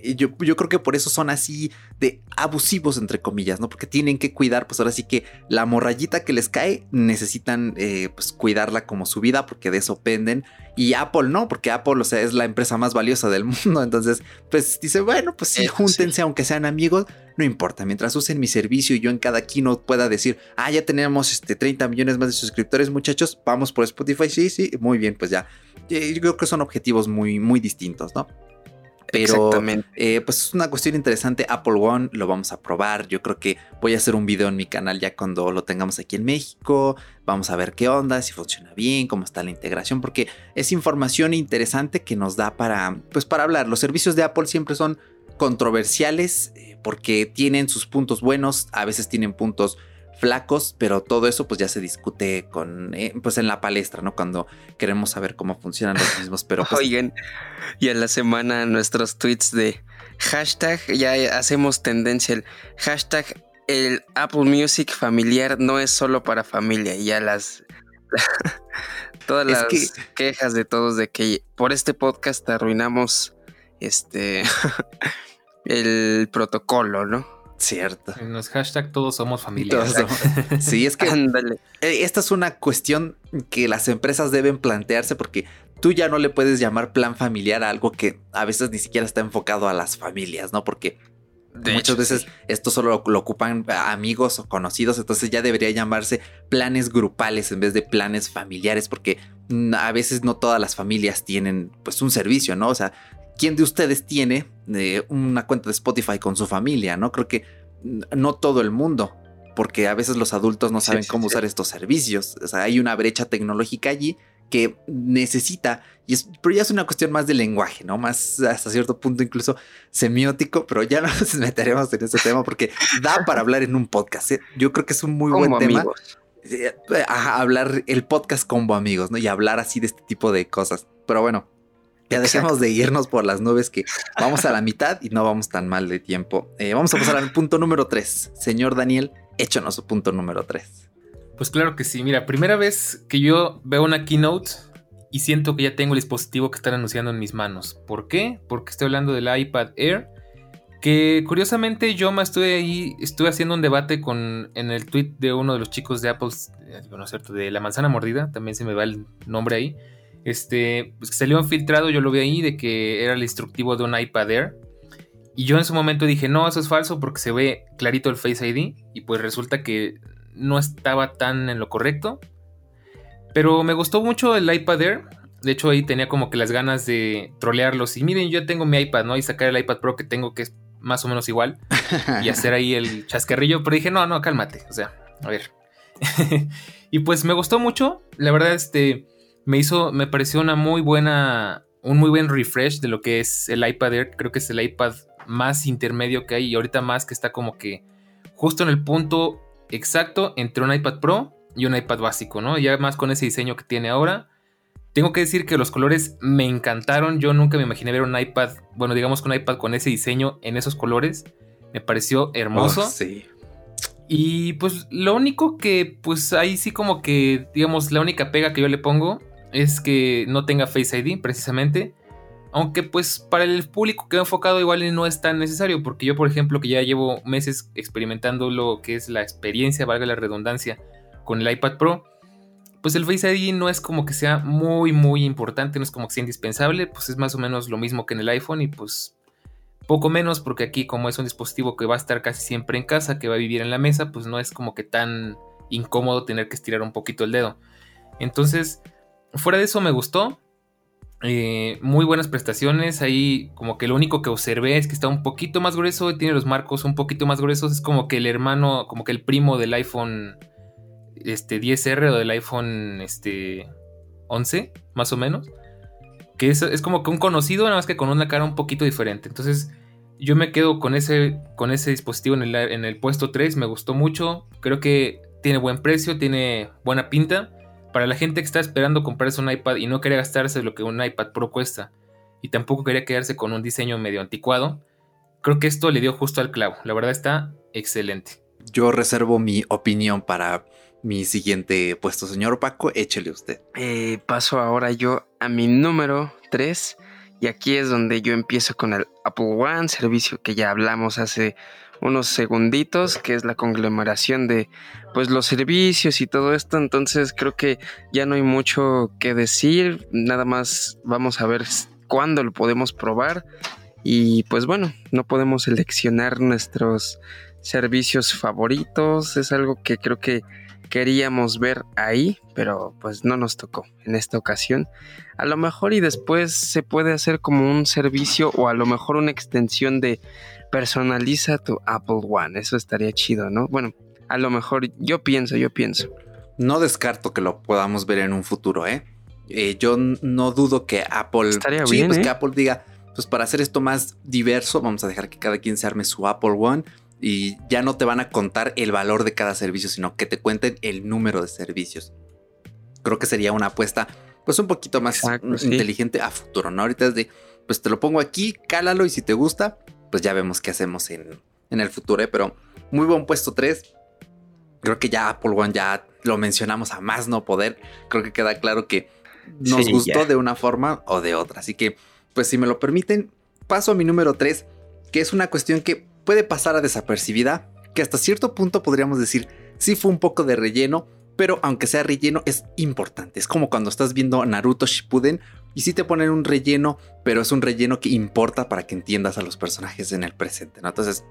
yo, yo, creo que por eso son así de abusivos, entre comillas, ¿no? Porque tienen que cuidar, pues ahora sí que la morrayita que les cae necesitan eh, pues cuidarla como su vida porque de eso penden. Y Apple no, porque Apple, o sea, es la empresa más valiosa del mundo. Entonces, pues dice, bueno, pues sí, júntense, aunque sean amigos, no importa. Mientras usen mi servicio y yo en cada keynote pueda decir, ah, ya tenemos este 30 millones más de suscriptores, muchachos, vamos por Spotify. Sí, sí, muy bien, pues ya. Yo creo que son objetivos muy, muy distintos, ¿no? Pero eh, pues es una cuestión interesante. Apple One lo vamos a probar. Yo creo que voy a hacer un video en mi canal ya cuando lo tengamos aquí en México. Vamos a ver qué onda, si funciona bien, cómo está la integración, porque es información interesante que nos da para, pues para hablar. Los servicios de Apple siempre son controversiales eh, porque tienen sus puntos buenos, a veces tienen puntos flacos, pero todo eso pues ya se discute con eh, pues en la palestra, ¿no? Cuando queremos saber cómo funcionan los mismos, pero pues Oigan, y en la semana nuestros tweets de hashtag, ya hacemos tendencia el hashtag el Apple Music familiar no es solo para familia, y ya las todas las quejas de todos de que por este podcast arruinamos este el protocolo, ¿no? Cierto. En los hashtag todos somos familia. sí, es que eh, esta es una cuestión que las empresas deben plantearse porque tú ya no le puedes llamar plan familiar a algo que a veces ni siquiera está enfocado a las familias, ¿no? Porque muchas veces esto solo lo, ocupan amigos o conocidos, entonces ya debería llamarse planes grupales en vez de planes familiares, porque a veces no todas las familias tienen pues un servicio, ¿no? O sea, ¿quién de ustedes tiene eh, una cuenta de Spotify con su familia? No creo que no todo el mundo, porque a veces los adultos no saben cómo usar estos servicios. O sea, hay una brecha tecnológica allí que necesita, y es, pero ya es una cuestión más de lenguaje, ¿no? Más hasta cierto punto incluso semiótico, pero ya no nos meteremos en ese tema porque da para hablar en un podcast. ¿eh? Yo creo que es un muy buen tema. Eh, hablar el podcast como amigos, ¿no? Y hablar así de este tipo de cosas. Pero bueno, ya dejemos de irnos por las nubes que vamos a la mitad y no vamos tan mal de tiempo. Eh, vamos a pasar al punto número 3. Señor Daniel, échanos su punto número 3. Pues claro que sí. Mira, primera vez que yo veo una keynote y siento que ya tengo el dispositivo que están anunciando en mis manos. ¿Por qué? Porque estoy hablando del iPad Air. Que curiosamente yo me estuve ahí, estuve haciendo un debate con en el tweet de uno de los chicos de Apple, eh, bueno, cierto, de la manzana mordida, también se me va el nombre ahí este, pues que salió filtrado, yo lo vi ahí, de que era el instructivo de un iPad Air. Y yo en su momento dije, no, eso es falso porque se ve clarito el Face ID. Y pues resulta que no estaba tan en lo correcto. Pero me gustó mucho el iPad Air. De hecho, ahí tenía como que las ganas de trolearlos. Y miren, yo tengo mi iPad, ¿no? Y sacar el iPad Pro que tengo, que es más o menos igual. y hacer ahí el chascarrillo. Pero dije, no, no, cálmate. O sea, a ver. y pues me gustó mucho. La verdad, este me hizo, me pareció una muy buena, un muy buen refresh de lo que es el iPad Air. Creo que es el iPad más intermedio que hay y ahorita más que está como que justo en el punto exacto entre un iPad Pro y un iPad básico, ¿no? Ya más con ese diseño que tiene ahora. Tengo que decir que los colores me encantaron. Yo nunca me imaginé ver un iPad, bueno, digamos que un iPad con ese diseño en esos colores. Me pareció hermoso. Oh, sí. Y pues lo único que, pues ahí sí como que, digamos, la única pega que yo le pongo es que no tenga Face ID precisamente. Aunque pues para el público que ha enfocado igual no es tan necesario, porque yo por ejemplo que ya llevo meses experimentando lo que es la experiencia, valga la redundancia, con el iPad Pro, pues el Face ID no es como que sea muy muy importante, no es como que sea indispensable, pues es más o menos lo mismo que en el iPhone y pues poco menos porque aquí como es un dispositivo que va a estar casi siempre en casa, que va a vivir en la mesa, pues no es como que tan incómodo tener que estirar un poquito el dedo. Entonces, fuera de eso me gustó. Eh, muy buenas prestaciones. Ahí como que lo único que observé es que está un poquito más grueso. Tiene los marcos un poquito más gruesos. Es como que el hermano, como que el primo del iPhone este, 10R o del iPhone este, 11, más o menos. Que es, es, como que un conocido, nada más que con una cara un poquito diferente. Entonces yo me quedo con ese, con ese dispositivo en el, en el puesto 3. Me gustó mucho. Creo que tiene buen precio, tiene buena pinta para la gente que está esperando comprarse un iPad y no quería gastarse lo que un iPad Pro cuesta y tampoco quería quedarse con un diseño medio anticuado, creo que esto le dio justo al clavo. La verdad está excelente. Yo reservo mi opinión para mi siguiente puesto, señor Paco. Échele usted. Eh, paso ahora yo a mi número 3 Y aquí es donde yo empiezo con el Apple One, servicio que ya hablamos hace unos segunditos, que es la conglomeración de pues los servicios y todo esto. Entonces creo que ya no hay mucho que decir. Nada más vamos a ver cuándo lo podemos probar. Y pues bueno, no podemos seleccionar nuestros servicios favoritos. Es algo que creo que queríamos ver ahí, pero pues no nos tocó en esta ocasión. A lo mejor y después se puede hacer como un servicio o a lo mejor una extensión de personaliza tu Apple One. Eso estaría chido, ¿no? Bueno, a lo mejor yo pienso, yo pienso. No descarto que lo podamos ver en un futuro, ¿eh? eh yo no dudo que Apple... Estaría bien, pues que ¿eh? Apple diga, pues para hacer esto más diverso, vamos a dejar que cada quien se arme su Apple One y ya no te van a contar el valor de cada servicio, sino que te cuenten el número de servicios. Creo que sería una apuesta pues un poquito más inteligente a futuro, ¿no? Ahorita es de, pues te lo pongo aquí, cálalo y si te gusta, pues ya vemos qué hacemos en, el futuro, ¿eh? Pero muy buen puesto 3. Creo que ya Apple One ya lo mencionamos a más no poder. Creo que queda claro que nos gustó de una forma o de otra. Así que, pues si me lo permiten, paso a mi número 3, que es una cuestión que puede pasar a desapercibida, que hasta cierto punto podríamos decir sí fue un poco de relleno, pero aunque sea relleno es importante. Es como cuando estás viendo Naruto Shippuden y sí te ponen un relleno, pero es un relleno que importa para que entiendas a los personajes en el presente. Entonces,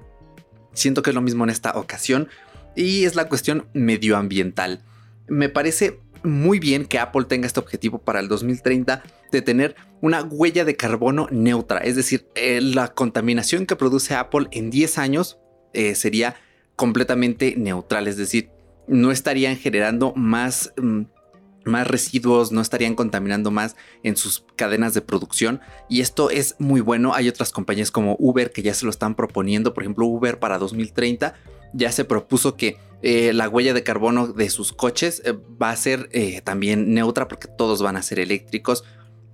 siento que es lo mismo en esta ocasión y es la cuestión medioambiental. Me parece muy bien que Apple tenga este objetivo para el 2030 de tener una huella de carbono neutra, es decir, eh, la contaminación que produce Apple en 10 años eh, sería completamente neutral, es decir, no estarían generando más, mm, más residuos, no estarían contaminando más en sus cadenas de producción y esto es muy bueno. Hay otras compañías como Uber que ya se lo están proponiendo, por ejemplo Uber para 2030 ya se propuso que eh, la huella de carbono de sus coches va a ser también neutra porque todos van a ser eléctricos.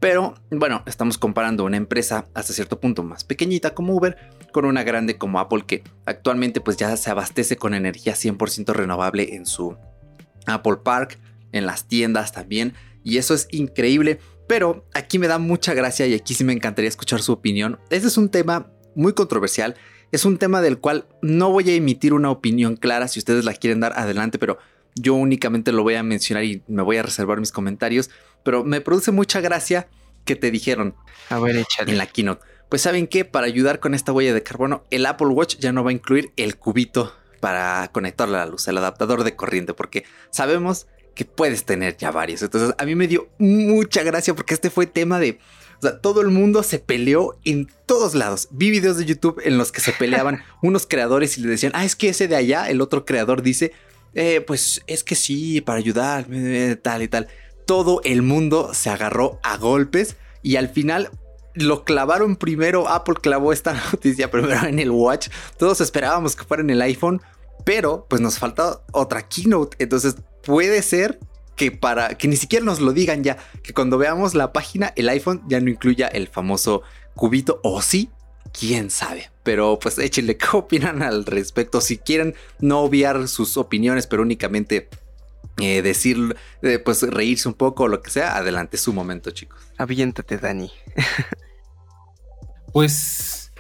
Pero bueno, estamos comparando una empresa hasta cierto punto más pequeñita como Uber con una grande como Apple que actualmente pues ya se abastece con energía 100% renovable en su Apple Park, en las tiendas también. Y eso es increíble. Pero aquí me da mucha gracia y aquí sí me encantaría escuchar su opinión. Este es un tema muy controversial. Es un tema del cual no voy a emitir una opinión clara si ustedes la quieren dar adelante, pero yo únicamente lo voy a mencionar y me voy a reservar mis comentarios pero me produce mucha gracia que te dijeron a ver, échale. en la keynote. Pues saben que para ayudar con esta huella de carbono, el Apple Watch ya no va a incluir el cubito para conectarle a la luz, el adaptador de corriente, porque sabemos que puedes tener ya varios. Entonces a mí me dio mucha gracia porque este fue tema de... O sea, todo el mundo se peleó en todos lados. Vi videos de YouTube en los que se peleaban unos creadores y le decían, ah, es que ese de allá, el otro creador dice, eh, pues es que sí, para ayudar, eh, tal y tal todo el mundo se agarró a golpes y al final lo clavaron primero, Apple clavó esta noticia primero en el Watch, todos esperábamos que fuera en el iPhone, pero pues nos falta otra keynote, entonces puede ser que para que ni siquiera nos lo digan ya, que cuando veamos la página el iPhone ya no incluya el famoso cubito o sí, quién sabe. Pero pues échenle qué opinan al respecto. Si quieren no obviar sus opiniones, pero únicamente eh, decir, eh, pues reírse un poco o lo que sea, adelante, su momento, chicos. Aviéntate, Dani. pues,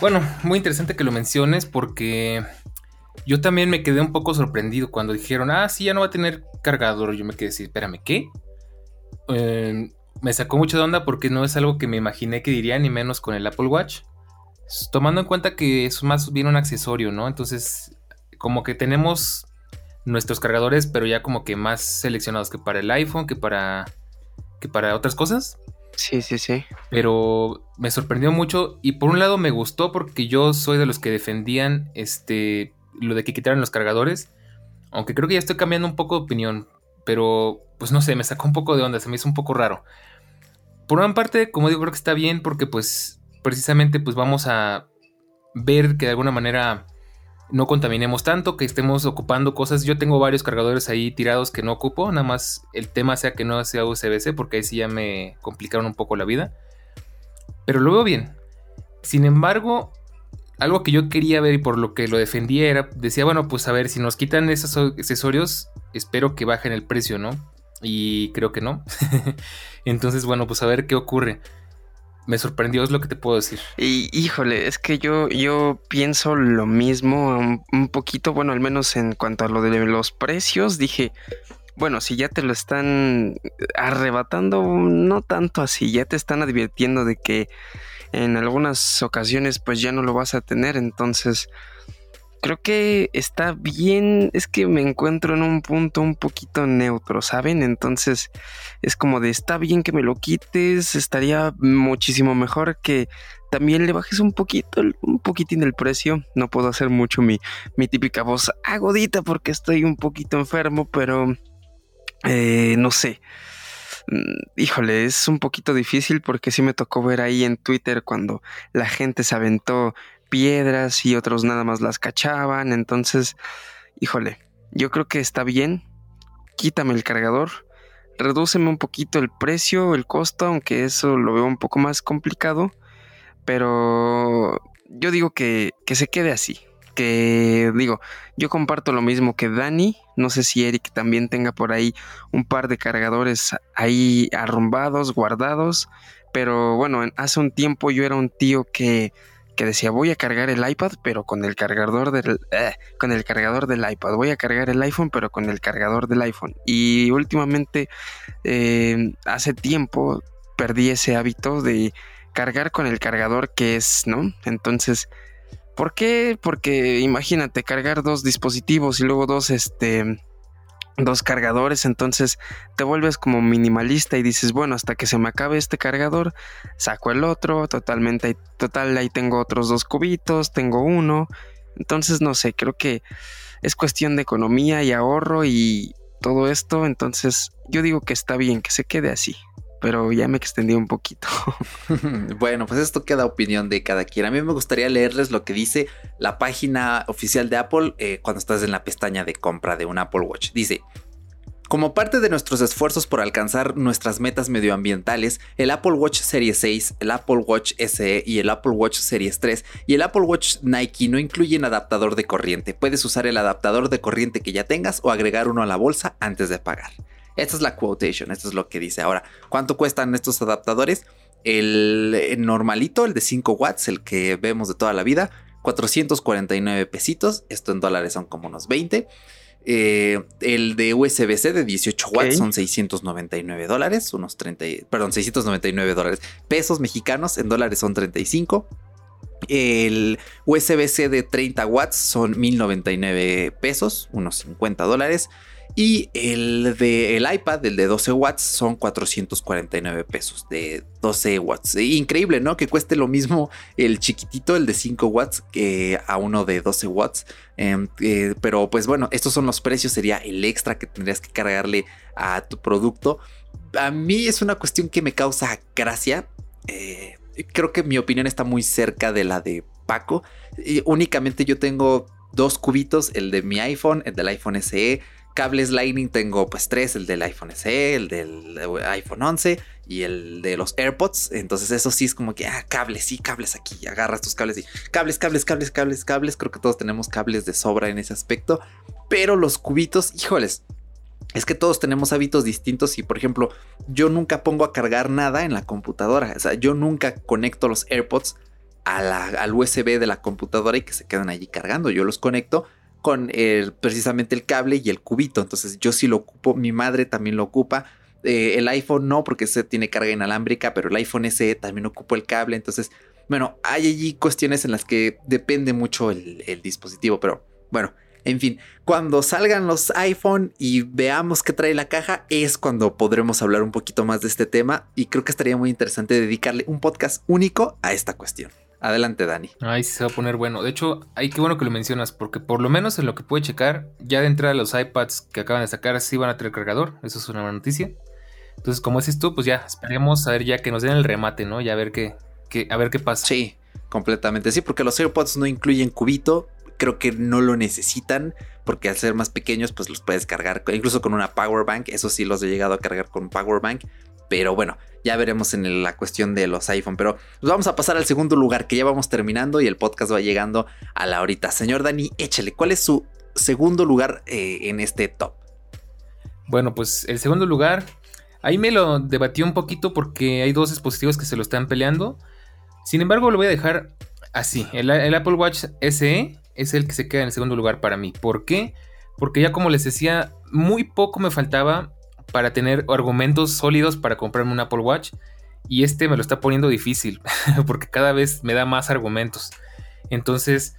bueno, muy interesante que lo menciones porque yo también me quedé un poco sorprendido cuando dijeron, ah, sí, ya no va a tener cargador. Yo me quedé así, espérame, ¿qué? Em, me sacó mucho de onda porque no es algo que me imaginé que diría, ni menos con el Apple Watch. Tomando en cuenta que es más bien un accesorio, ¿no? Entonces, como que tenemos nuestros cargadores, pero ya como que más seleccionados que para el iPhone, que para, que para otras cosas. Sí, sí, sí. Pero me sorprendió mucho y por un lado me gustó porque yo soy de los que defendían este lo de que quitaran los cargadores, aunque creo que ya estoy cambiando un poco de opinión, pero pues no sé, me sacó un poco de onda, se me hizo un poco raro. Por una parte, como digo, creo que está bien porque pues precisamente pues vamos a ver que de alguna manera no contaminemos tanto, que estemos ocupando cosas. Yo tengo varios cargadores ahí tirados que no ocupo, nada más el tema sea que no sea USB-C, porque ahí sí ya me complicaron un poco la vida. Pero lo veo bien. Sin embargo, algo que yo quería ver y por lo que lo defendía era, decía, bueno, pues a ver, si nos quitan esos accesorios, espero que bajen el precio, ¿no? Y creo que no. Entonces, bueno, pues a ver qué ocurre. me sorprendió, es lo que te puedo decir. Y híjole, es que yo, yo pienso lo mismo un, poquito, bueno, al menos en cuanto a lo de los precios, dije, bueno, si ya te lo están arrebatando, no tanto así, ya te están advirtiendo de que en algunas ocasiones pues ya no lo vas a tener, entonces creo que está bien, es que me encuentro en un punto un poquito neutro, ¿saben? Entonces es como de, está bien que me lo quites, estaría muchísimo mejor que también le bajes un poquito, un poquitín el precio. No puedo hacer mucho mi, mi típica voz agodita porque estoy un poquito enfermo, pero eh, no sé. Mm, híjole, es un poquito difícil porque sí me tocó ver ahí en Twitter cuando la gente se aventó piedras y otros nada más las cachaban. Entonces, híjole, yo creo que está bien. Quítame el cargador. Redúceme un poquito el precio, el costo, aunque eso lo veo un poco más complicado. Pero yo digo que, que se quede así. Que digo, yo comparto lo mismo que Dani. No sé si Eric también tenga por ahí un par de cargadores ahí arrumbados, guardados. Pero bueno, hace un tiempo yo era un tío que que decía voy a cargar el iPad pero con el cargador del eh, con el cargador del iPad voy a cargar el iPhone pero con el cargador del iPhone y últimamente eh, hace tiempo perdí ese hábito de cargar con el cargador que es no entonces ¿por qué? porque imagínate cargar dos dispositivos y luego dos este dos cargadores, entonces te vuelves como minimalista y dices, bueno, hasta que se me acabe este cargador, saco el otro, totalmente, total, ahí tengo otros dos cubitos, tengo uno, entonces no sé, creo que es cuestión de economía y ahorro y todo esto, entonces yo digo que está bien que se quede así pero ya me extendí un poquito. bueno, pues esto queda opinión de cada quien. A mí me gustaría leerles lo que dice la página oficial de Apple eh, cuando estás en la pestaña de compra de un Apple Watch. Dice, como parte de nuestros esfuerzos por alcanzar nuestras metas medioambientales, el Apple Watch Series 6, el Apple Watch SE y el Apple Watch Series 3 y el Apple Watch Nike no incluyen adaptador de corriente. Puedes usar el adaptador de corriente que ya tengas o agregar uno a la bolsa antes de pagar. Esta es la quotation, esto es lo que dice. Ahora, ¿cuánto cuestan estos adaptadores? El normalito, el de 5 watts, el que vemos de toda la vida, 449 pesitos. Esto en dólares son como unos 20. Eh, el de USB-C de 18 watts son 699 dólares, unos 30, perdón, 699 dólares. Pesos mexicanos en dólares son 35. El USB-C de 30 watts son 1099 pesos, unos 50 dólares. Y el de el iPad, el de 12 watts, son 449 pesos de 12 watts. Increíble, ¿no? Que cueste lo mismo el chiquitito, el de 5 watts, que a uno de 12 watts. Em, eh, pero pues bueno, estos son los precios, sería el extra que tendrías que cargarle a tu producto. A mí es una cuestión que me causa gracia. Eh, creo que mi opinión está muy cerca de la de Paco. Únicamente yo tengo dos cubitos, el de mi iPhone, el del iPhone SE cables Lightning tengo pues tres, el del iPhone SE, el del iPhone 11 y el de los AirPods. Entonces eso sí es como que, ah, cables, sí, cables aquí, agarras tus cables y cables, cables, cables, cables, cables. Creo que todos tenemos cables de sobra en ese aspecto. Pero los cubitos, híjoles, es que todos tenemos hábitos distintos y por ejemplo yo nunca pongo a cargar nada en la computadora. O sea, yo nunca conecto los AirPods al USB de la computadora y que se quedan allí cargando. Yo los conecto con precisamente el cable y el cubito. Entonces yo sí lo ocupo, mi madre también lo ocupa. Eh, el iPhone no, porque ese tiene carga inalámbrica, pero el iPhone SE también ocupa el cable. Entonces, bueno, hay allí cuestiones en las que depende mucho el, el dispositivo, pero bueno, en fin, cuando salgan los iPhone y veamos qué trae la caja, es cuando podremos hablar un poquito más de este tema y creo que estaría muy interesante dedicarle un podcast único a esta cuestión. Adelante, Dani. Ay, se va a poner bueno. De hecho, ay, qué bueno que lo mencionas, porque por lo menos en lo que puede checar, ya de entrada los iPads que acaban de sacar sí van a tener cargador. Eso es una buena noticia. Entonces, como es esto, pues ya esperemos a ver ya que nos den el remate, ¿no? Ya a ver qué, a ver qué pasa. Sí, completamente. Sí, porque los AirPods no incluyen cubito. Creo que no lo necesitan, porque al ser más pequeños, pues los puedes cargar incluso con una power bank. Eso sí los he llegado a cargar con power bank. Pero bueno, ya veremos en la cuestión de los iPhone. Pero nos vamos a pasar al segundo lugar, que ya vamos terminando y el podcast va llegando a la horita. Señor Dani, échale, ¿cuál es su segundo lugar eh, en este top? Bueno, pues el segundo lugar, Ahí me lo debatí un poquito porque hay dos dispositivos que se lo están peleando. Sin embargo, lo voy a dejar así. El, Apple Watch SE es el que se queda en el segundo lugar para mí. ¿Por qué? Porque ya como les decía, muy poco me faltaba para tener argumentos sólidos para comprarme un Apple Watch. Y este me lo está poniendo difícil porque cada vez me da más argumentos. Entonces,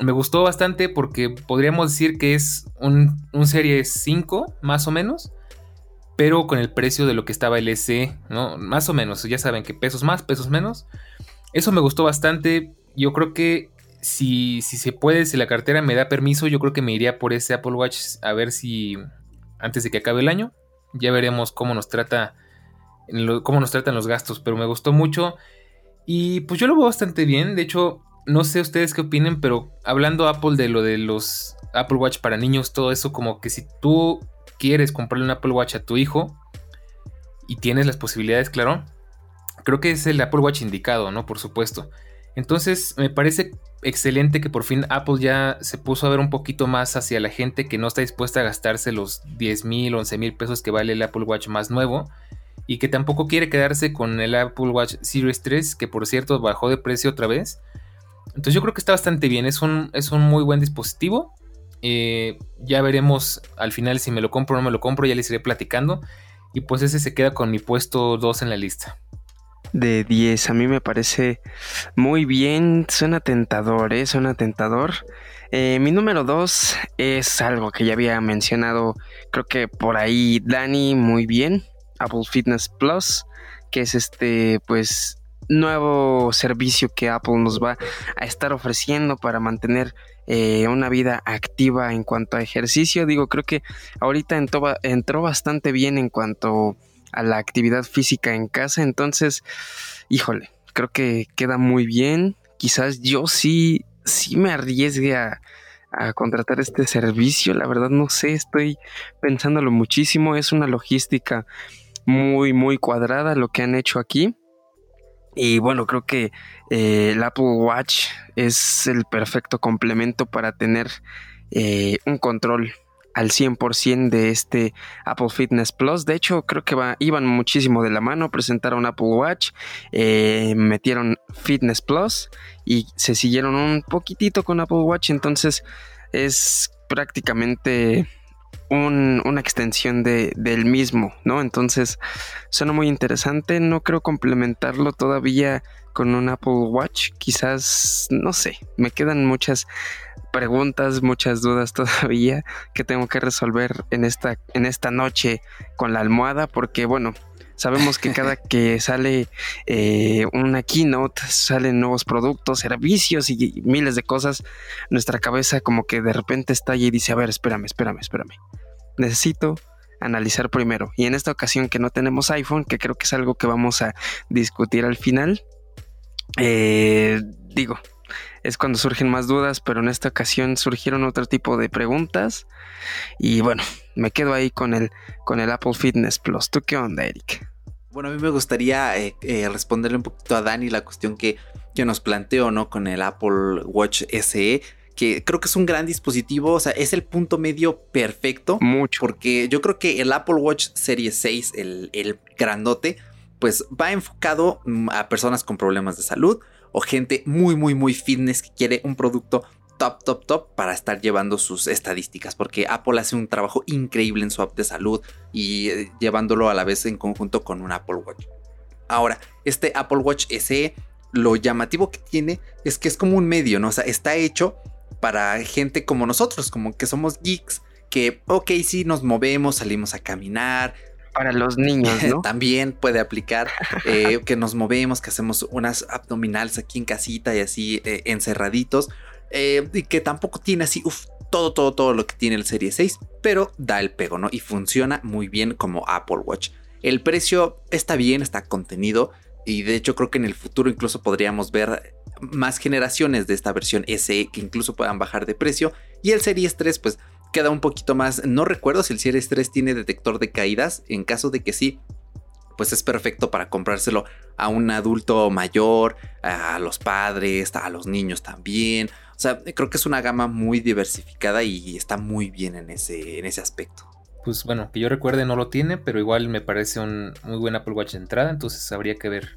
me gustó bastante porque podríamos decir que es un, un Serie 5, más o menos, pero con el precio de lo que estaba el SE, ¿no? Más o menos, ya saben que pesos más, pesos menos. Eso me gustó bastante. Yo creo que si, si se puede, si la cartera me da permiso, yo creo que me iría por ese Apple Watch a ver si antes de que acabe el año. Ya veremos cómo nos trata cómo nos tratan los gastos, pero me gustó mucho y pues yo lo veo bastante bien. De hecho, no sé ustedes qué opinen, pero hablando Apple de lo de los Apple Watch para niños, todo eso, como que si tú quieres comprarle un Apple Watch a tu hijo y tienes las posibilidades, claro, creo que es el Apple Watch indicado, ¿no? Por supuesto. Entonces, me parece excelente que por fin Apple ya se puso a ver un poquito más hacia la gente que no está dispuesta a gastarse los 10 mil, 11 mil pesos que vale el Apple Watch más nuevo y que tampoco quiere quedarse con el Apple Watch Series 3, que por cierto bajó de precio otra vez. Entonces yo creo que está bastante bien, es un, es un muy buen dispositivo. Eh, ya veremos al final si me lo compro o no me lo compro, ya les iré platicando. Y pues ese se queda con mi puesto 2 en la lista. De 10, a mí me parece muy bien, suena tentador, ¿eh? suena tentador. Eh, mi número 2 es algo que ya había mencionado, creo que por ahí Dani muy bien, Apple Fitness Plus, que es este, pues, nuevo servicio que Apple nos va a estar ofreciendo para mantener eh, una vida activa en cuanto a ejercicio. Digo, creo que ahorita entró, entró bastante bien en cuanto la actividad física en casa. Entonces, híjole, creo que queda muy bien. Quizás yo sí, sí me arriesgue a, a contratar este servicio. La verdad no sé, estoy pensándolo muchísimo. Es una logística muy, muy cuadrada lo que han hecho aquí. Y bueno, creo que eh, el Apple Watch es el perfecto complemento para tener eh, un control al 100% de este Apple Fitness Plus. De hecho, creo que iban muchísimo de la mano. Presentaron Apple Watch, eh, metieron Fitness Plus y se siguieron un poquitito con Apple Watch. Entonces es prácticamente una extensión de, del mismo, ¿no? Entonces, suena muy interesante. No creo complementarlo todavía con un Apple Watch. Quizás, no sé, me quedan muchas preguntas, muchas dudas todavía que tengo que resolver en esta, en esta noche con la almohada, porque bueno, sabemos que cada que sale eh, una keynote, salen nuevos productos, servicios y miles de cosas, nuestra cabeza como que de repente estalla y dice, a ver, espérame, espérame, espérame necesito analizar primero. Y en esta ocasión que no tenemos iPhone, que creo que es algo que vamos a discutir al final, eh, digo, es cuando surgen más dudas, pero en esta ocasión surgieron otro tipo de preguntas. Y bueno, me quedo ahí con el, con el Apple Fitness Plus. ¿Tú qué onda, Eric? Bueno, a mí me gustaría eh, eh, responderle un poquito a Dani la cuestión que, que nos planteó, ¿no? Con el Apple Watch SE que creo que es un gran dispositivo, o sea, es el punto medio perfecto. Mucho. Porque yo creo que el Apple Watch Series 6, el, el grandote, pues va enfocado mm, a personas con problemas de salud o gente muy, muy, muy fitness que quiere un producto top, top, top para estar llevando sus estadísticas, porque Apple hace un trabajo increíble en su app de salud y eh, llevándolo a la vez en conjunto con un Apple Watch. Ahora, este Apple Watch SE, lo llamativo que tiene es que es como un medio, ¿no? Está hecho para gente como nosotros, como que somos geeks, que, ok, sí, nos movemos, salimos a caminar. Para los niños. También puede aplicar eh, que nos movemos, que hacemos unas abdominales aquí en casita y así eh, encerraditos. Eh, y que tampoco tiene así, todo, todo, todo lo que tiene el Serie 6, pero da el pego, ¿no? Y funciona muy bien como Apple Watch. El precio está bien, está contenido. Y de hecho creo que en el futuro incluso podríamos ver más generaciones de esta versión SE que incluso puedan bajar de precio. Y el Series 3 pues queda un poquito más, no recuerdo si el Series 3 tiene detector de caídas, en caso de que sí, pues es perfecto para comprárselo a un adulto mayor, a los padres, a los niños también. O sea, creo que es una gama muy diversificada y está muy bien en ese, en ese aspecto. pues bueno, que yo recuerde no lo tiene, pero igual me parece un muy buen Apple Watch de entrada, entonces habría que ver.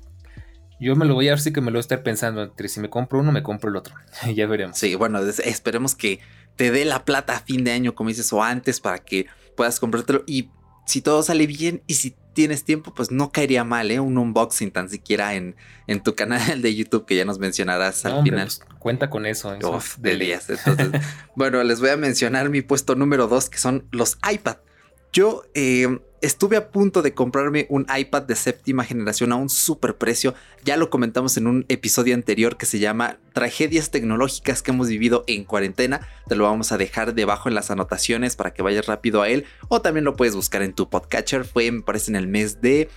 Yo me lo voy a ver sí que me lo voy a estar pensando entre si me compro uno, me compro el otro. ya veremos. Sí, bueno, esperemos que te dé la plata a fin de año, como dices, o antes para que puedas comprártelo. Y si todo sale bien y si tienes tiempo, pues no caería mal, ¿eh? Un unboxing tan siquiera en, en tu canal de YouTube que ya nos mencionarás al final. Pues, cuenta con eso. eso de días. Entonces, bueno, les voy a mencionar mi puesto número dos, que son los iPad. Yo eh, estuve a punto de comprarme un iPad de séptima generación a un super precio. Ya lo comentamos en un episodio anterior que se llama Tragedias tecnológicas que hemos vivido en cuarentena. Te lo vamos a dejar debajo en las anotaciones para que vayas rápido a él. O también lo puedes buscar en tu podcatcher. Fue, me parece, en el mes de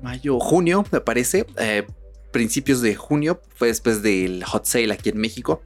mayo, junio, me parece. Eh, principios de junio. Fue después del hot sale aquí en México.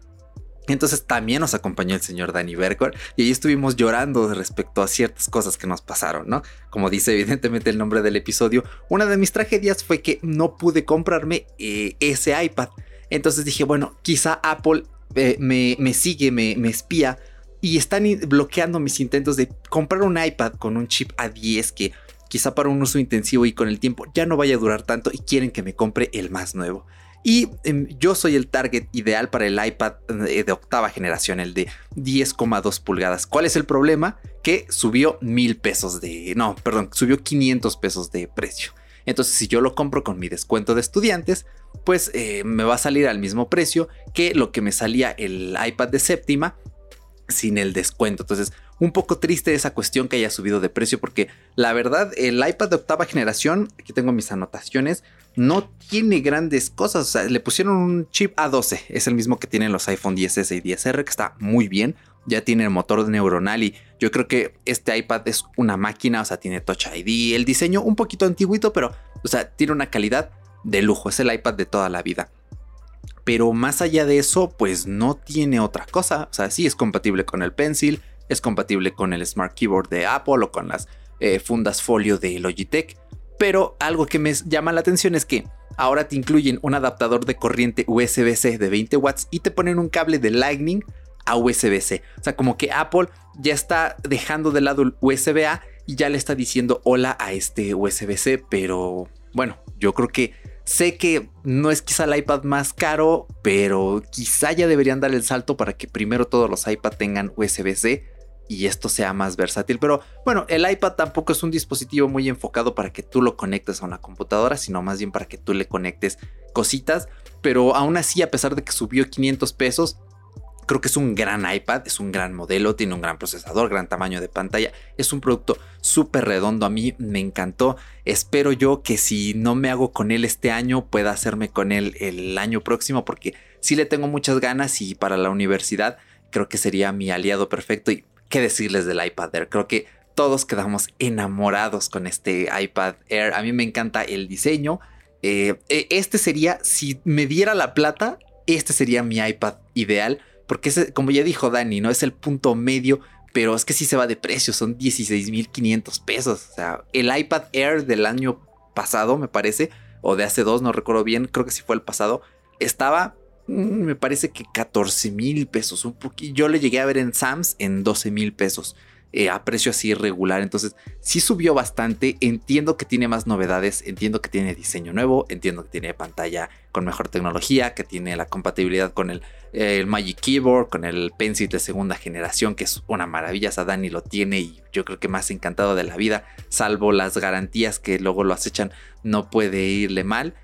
Entonces también nos acompañó el señor Danny Berger y ahí estuvimos llorando respecto a ciertas cosas que nos pasaron, ¿no? Como dice evidentemente el nombre del episodio, una de mis tragedias fue que no pude comprarme eh, ese iPad. Entonces dije, bueno, quizá Apple eh, me, sigue, me, me espía y están bloqueando mis intentos de comprar un iPad con un chip A10 que quizá para un uso intensivo y con el tiempo ya no vaya a durar tanto y quieren que me compre el más nuevo. Y em, yo soy el target ideal para el iPad eh, de octava generación, el de 10,2 pulgadas. ¿Cuál es el problema? Que subió mil pesos de... No, perdón, subió 500 pesos de precio. Entonces, si yo lo compro con mi descuento de estudiantes, pues eh, me va a salir al mismo precio que lo que me salía el iPad de séptima sin el descuento. Entonces, un poco triste esa cuestión que haya subido de precio porque la verdad el iPad de octava generación, aquí tengo mis anotaciones, no tiene grandes cosas. O sea, le pusieron un chip A12, es el mismo que tienen los iPhone 10S y 10R, que está muy bien. Ya tiene el motor neuronal y yo creo que este iPad es una máquina, o sea, tiene Touch ID, el diseño un poquito antiguito, pero, o sea, tiene una calidad de lujo, es el iPad de toda la vida. Pero más allá de eso, pues no tiene otra cosa. O sea, sí es compatible con el Pencil, es compatible con el Smart Keyboard de Apple o con las eh, fundas folio de Logitech. Pero algo que me llama la atención es que ahora te incluyen un adaptador de corriente USB-C de 20 watts y te ponen un cable de Lightning a USB-C. O sea, como que Apple ya está dejando de lado el USB-A y ya le está diciendo hola a este USB-C. Pero bueno, yo creo que sé que no es quizá el iPad más caro, pero quizá ya deberían dar el salto para que primero todos los iPad tengan USB-C y esto sea más versátil. Pero bueno, el iPad tampoco es un dispositivo muy enfocado para que tú lo conectes a una computadora, sino más bien para que tú le conectes cositas. Pero aún así, a pesar de que subió 500 pesos, creo que es un gran iPad, es un gran modelo, tiene un gran procesador, gran tamaño de pantalla, es un producto súper redondo, a mí me encantó, espero yo que si no me hago con él este año pueda hacerme con él el año próximo porque sí le tengo muchas ganas y para la universidad creo que sería mi aliado perfecto y qué decirles del iPad Air. Creo que todos quedamos enamorados con este iPad Air. A mí me encanta el diseño. Eh, e, este sería, si me diera la plata, este sería mi iPad ideal. Porque como ya dijo Dani, ¿no? Es el punto medio. Pero es que sí se va de precio, son 16.500 pesos. O sea, el iPad Air del año pasado, me parece, o de hace dos, no recuerdo bien, creo que sí fue el pasado, estaba me parece que 14 mil pesos, un poquito. Yo le llegué a ver en Sams en 12 mil pesos. Eh, a precio así irregular. Entonces, sí subió bastante. Entiendo que tiene más novedades. Entiendo que tiene diseño nuevo. Entiendo que tiene pantalla con mejor tecnología. Que tiene la compatibilidad con el, el Magic Keyboard. Con el Pencil de segunda generación. Que es una maravilla. O Dani lo tiene. Y yo creo que más encantado de la vida. Salvo las garantías que luego lo acechan. No puede irle mal.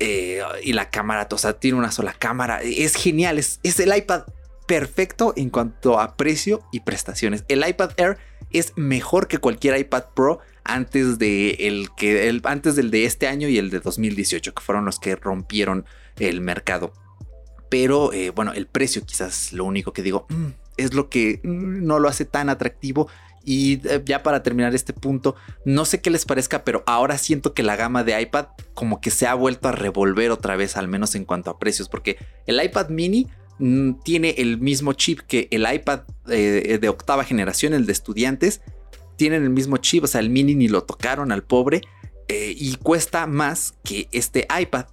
Eh, y la cámara, o sea, tiene una sola cámara. Es genial, es, el iPad perfecto en cuanto a precio y prestaciones. El iPad Air es mejor que cualquier iPad Pro antes, de el que, el, antes del de este año y el de 2018, que fueron los que rompieron el mercado. Pero eh, bueno, el precio quizás lo único que digo mm, es lo que mm, no lo hace tan atractivo y eh, ya para terminar este punto, no sé qué les parezca, pero ahora siento que la gama de iPad como que se ha vuelto a revolver otra vez, al menos en cuanto a precios, porque el iPad mini mm, tiene el mismo chip que el iPad eh, de octava generación, el de estudiantes, tienen el mismo chip, o sea, el mini ni lo tocaron al pobre eh, y cuesta más que este iPad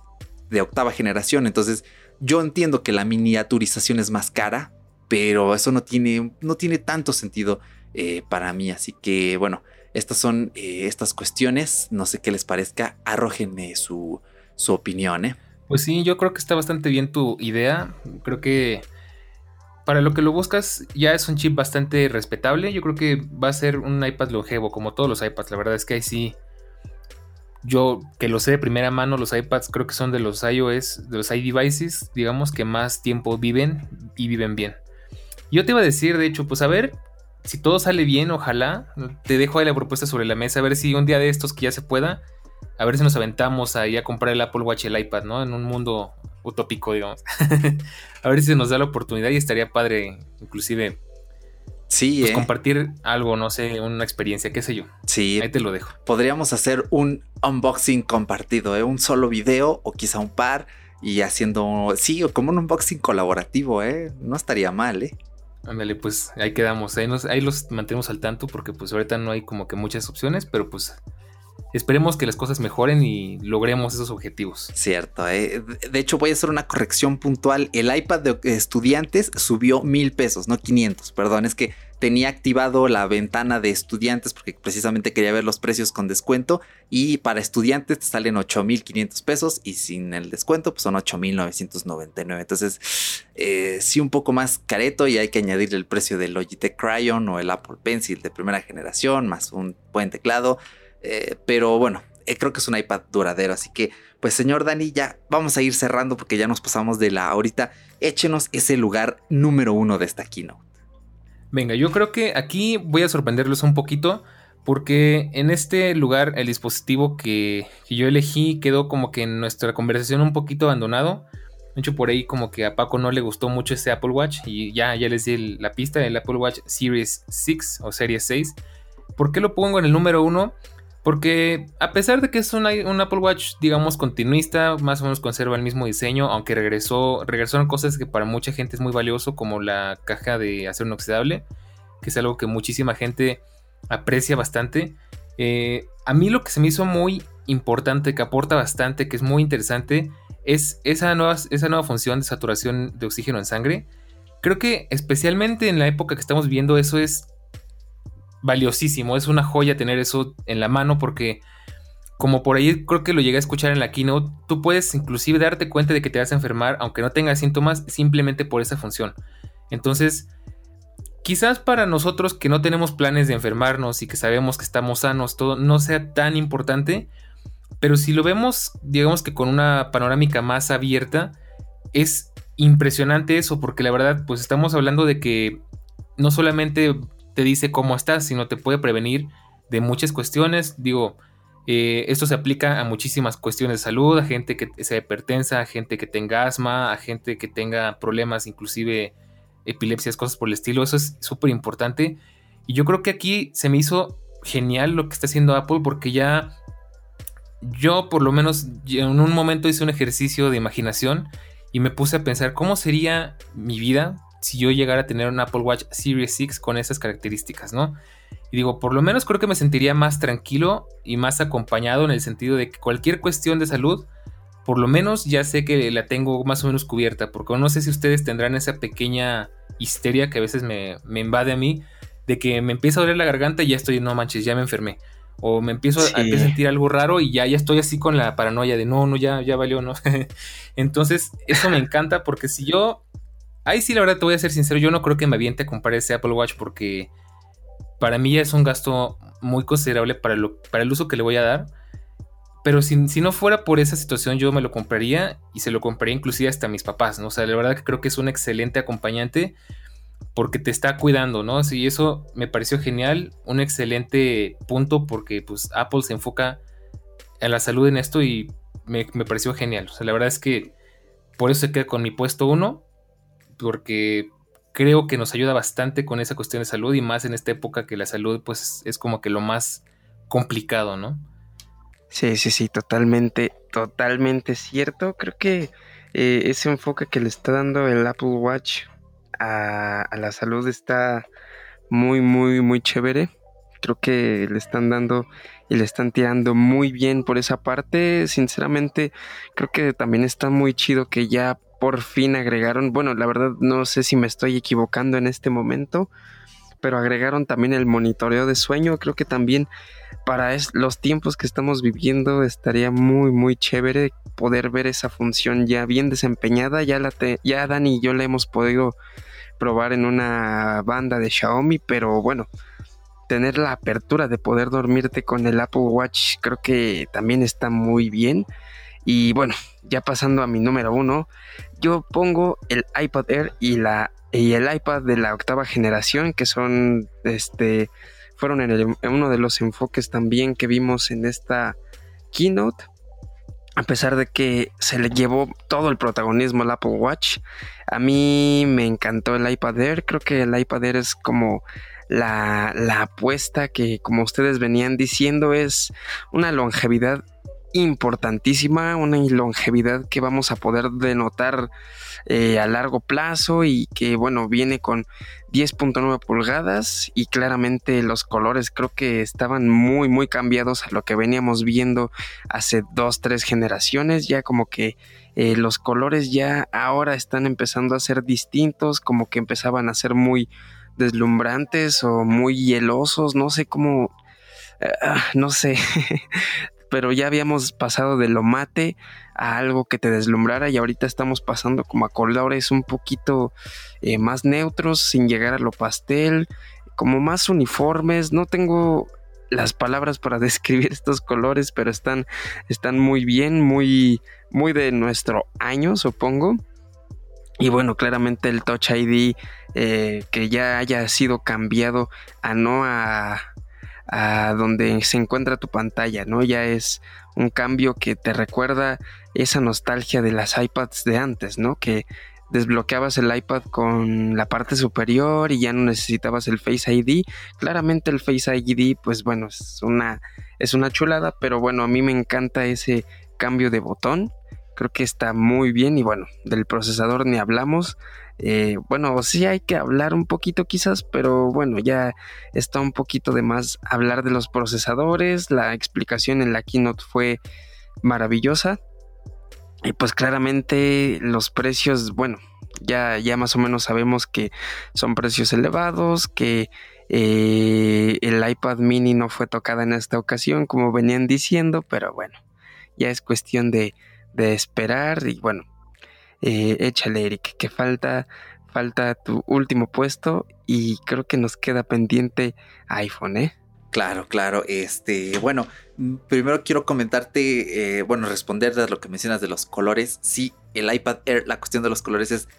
de octava generación. Entonces, yo entiendo que la miniaturización es más cara, pero eso no tiene, no tiene tanto sentido eh, para mí. Así que bueno, estas son eh, estas cuestiones. No sé qué les parezca. Arrójenme su, su opinión. ¿eh? Pues sí, yo creo que está bastante bien tu idea. Creo que para lo que lo buscas ya es un chip bastante respetable. Yo creo que va a ser un iPad longevo, como todos los iPads. La verdad es que ahí sí. Yo que lo sé de primera mano, los iPads creo que son de los iOS, de los iDevices, digamos, que más tiempo viven y viven bien. Yo te iba a decir, de hecho, pues a ver si todo sale bien, ojalá. Te dejo ahí la propuesta sobre la mesa, a ver si un día de estos que ya se pueda, a ver si nos aventamos ahí a comprar el Apple Watch y el iPad, ¿no? En un mundo utópico, digamos. a ver si se nos da la oportunidad y estaría padre, inclusive. Sí, pues, ¿eh? compartir algo, no sé, una experiencia, qué sé yo. Sí. Ahí te lo dejo. Podríamos hacer un unboxing compartido, ¿eh? un solo video o quizá un par y haciendo, sí, como un unboxing colaborativo, ¿eh? No estaría mal, ¿eh? Ándale, pues ahí quedamos, ahí, nos, ahí los mantenemos al tanto porque pues ahorita no hay como que muchas opciones, pero pues esperemos que las cosas mejoren y logremos esos objetivos. Cierto, ¿eh? de hecho voy a hacer una corrección puntual. El iPad de estudiantes subió mil pesos, no 500, perdón, es que tenía activado la ventana de estudiantes porque precisamente quería ver los precios con descuento y para estudiantes te salen 8.500 pesos y sin el descuento pues son 8.999. Entonces eh, sí un poco más careto y hay que añadir el precio del Logitech Cryon o el Apple Pencil de primera generación más un buen teclado. Eh, pero bueno, eh, creo que es un iPad duradero. Así que, pues, señor Dani, ya vamos a ir cerrando porque ya nos pasamos de la ahorita. Échenos ese lugar número uno de esta keynote. Venga, yo creo que aquí voy a sorprenderlos un poquito. Porque en este lugar el dispositivo que, yo elegí quedó como que en nuestra conversación un poquito abandonado. De hecho, por ahí como que a Paco no le gustó mucho ese Apple Watch. Y ya, ya les di el, la pista del Apple Watch Series 6 o Series 6. ¿Por qué lo pongo en el número uno? Porque a pesar de que es un, Apple Watch, digamos, continuista, más o menos conserva el mismo diseño, aunque regresó, regresaron cosas que para mucha gente es muy valioso, como la caja de acero inoxidable, que es algo que muchísima gente aprecia bastante. Eh, a mí lo que se me hizo muy importante, que aporta bastante, que es muy interesante, es esa nueva, esa nueva función de saturación de oxígeno en sangre. Creo que especialmente en la época que estamos viendo eso es valiosísimo. Es una joya tener eso en la mano porque, como por ahí creo que lo llegué a escuchar en la keynote, tú puedes inclusive darte cuenta de que te vas a enfermar aunque no tengas síntomas simplemente por esa función. Entonces, quizás para nosotros que no tenemos planes de enfermarnos y que sabemos que estamos sanos, todo no sea tan importante. Pero si lo vemos, digamos que con una panorámica más abierta, es impresionante eso, porque la verdad, pues estamos hablando de que no solamente te dice cómo estás, sino te puede prevenir de muchas cuestiones. Digo, eh, esto se aplica a muchísimas cuestiones de salud, a gente que sea hipertensa, a gente que tenga asma, a gente que tenga problemas, inclusive epilepsias, cosas por el estilo. Eso es súper importante. Y yo creo que aquí se me hizo genial lo que está haciendo Apple porque ya yo por lo menos en un momento hice un ejercicio de imaginación y me puse a pensar cómo sería mi vida si yo llegara a tener un Apple Watch Series 6 con esas características, ¿no? Y digo, por lo menos creo que me sentiría más tranquilo y más acompañado en el sentido de que cualquier cuestión de salud, por lo menos ya sé que la tengo más o menos cubierta, porque no sé si ustedes tendrán esa pequeña histeria que a veces me, me invade a mí, de que me empieza a doler la garganta y ya estoy, no manches, ya me enfermé. O me empiezo sí. a, a, sentir algo raro y ya, ya estoy así con la paranoia de no, no, ya, ya valió, ¿no? Entonces, eso me encanta porque si yo Ahí sí, la verdad, te voy a ser sincero, yo no creo que me aviente a comprar ese Apple Watch porque para mí ya es un gasto muy considerable para, lo, para el uso que le voy a dar. Pero si, si, no fuera por esa situación, yo me lo compraría y se lo compraría inclusive hasta a mis papás, ¿no? O sea, la verdad que creo que es un excelente acompañante porque te está cuidando, ¿no? Sí, eso me pareció genial, un excelente punto porque pues Apple se enfoca en la salud en esto y me, me pareció genial. O sea, la verdad es que por eso se queda con mi puesto uno porque creo que nos ayuda bastante con esa cuestión de salud y más en esta época que la salud pues es como que lo más complicado, ¿no? Sí, sí, sí, totalmente, totalmente cierto. Creo que eh, ese enfoque que le está dando el Apple Watch a, a, la salud está muy, muy, muy chévere. Creo que le están dando y le están tirando muy bien por esa parte. Sinceramente, creo que también está muy chido que ya por fin agregaron, bueno, la verdad no sé si me estoy equivocando en este momento, pero agregaron también el monitoreo de sueño. Creo que también para los tiempos que estamos viviendo estaría muy muy chévere poder ver esa función ya bien desempeñada. Ya la ya Dani y yo la hemos podido probar en una banda de Xiaomi, pero bueno, tener la apertura de poder dormirte con el Apple Watch creo que también está muy bien. Y bueno, ya pasando a mi número uno, yo pongo el iPad Air y la y el iPad de la octava generación, que son este fueron en, uno de los enfoques también que vimos en esta keynote. A pesar de que se le llevó todo el protagonismo al Apple Watch, a mí me encantó el iPad Air. Creo que el iPad Air es como la, la apuesta que, como ustedes venían diciendo, es una longevidad importantísima, una longevidad que vamos a poder denotar eh, a largo plazo y que bueno, viene con 10.9 pulgadas y claramente los colores creo que estaban muy muy cambiados a lo que veníamos viendo hace dos, tres generaciones, ya como que eh, los colores ya ahora están empezando a ser distintos, como que empezaban a ser muy deslumbrantes o muy hielosos, no sé cómo, ah, no sé, pero ya habíamos pasado de lo mate a algo que te deslumbrara y ahorita estamos pasando como a colores un poquito eh, más neutros sin llegar a lo pastel, como más uniformes, no tengo las palabras para describir estos colores, pero están, están muy bien, muy, muy de nuestro año, supongo. Y bueno, claramente el Touch ID eh, que ya haya sido cambiado a no a, a donde se encuentra tu pantalla, ¿no? Ya es un cambio que te recuerda esa nostalgia de las iPads de antes, ¿no? Que desbloqueabas el iPad con la parte superior y ya no necesitabas el Face ID. Claramente el Face ID, pues bueno, es una, es una chulada, pero bueno, a mí me encanta ese cambio de botón. Creo que está muy bien y bueno, del procesador ni hablamos. Eh, bueno, sí hay que hablar un poquito quizás, pero bueno, ya está un poquito de más hablar de los procesadores. La explicación en la keynote fue maravillosa. Y pues claramente los precios, bueno, ya, ya más o menos sabemos que son precios elevados, que eh, el iPad mini no fue tocada en esta ocasión, como venían diciendo, pero bueno, ya es cuestión de, de esperar y bueno, eh, échale, Eric, que falta, falta tu último puesto y creo que nos queda pendiente iPhone, ¿eh? Claro, claro. Este, bueno, mm, primero quiero comentarte, eh, bueno, responder a lo que mencionas de los colores. Sí, el iPad Air, la cuestión de los colores es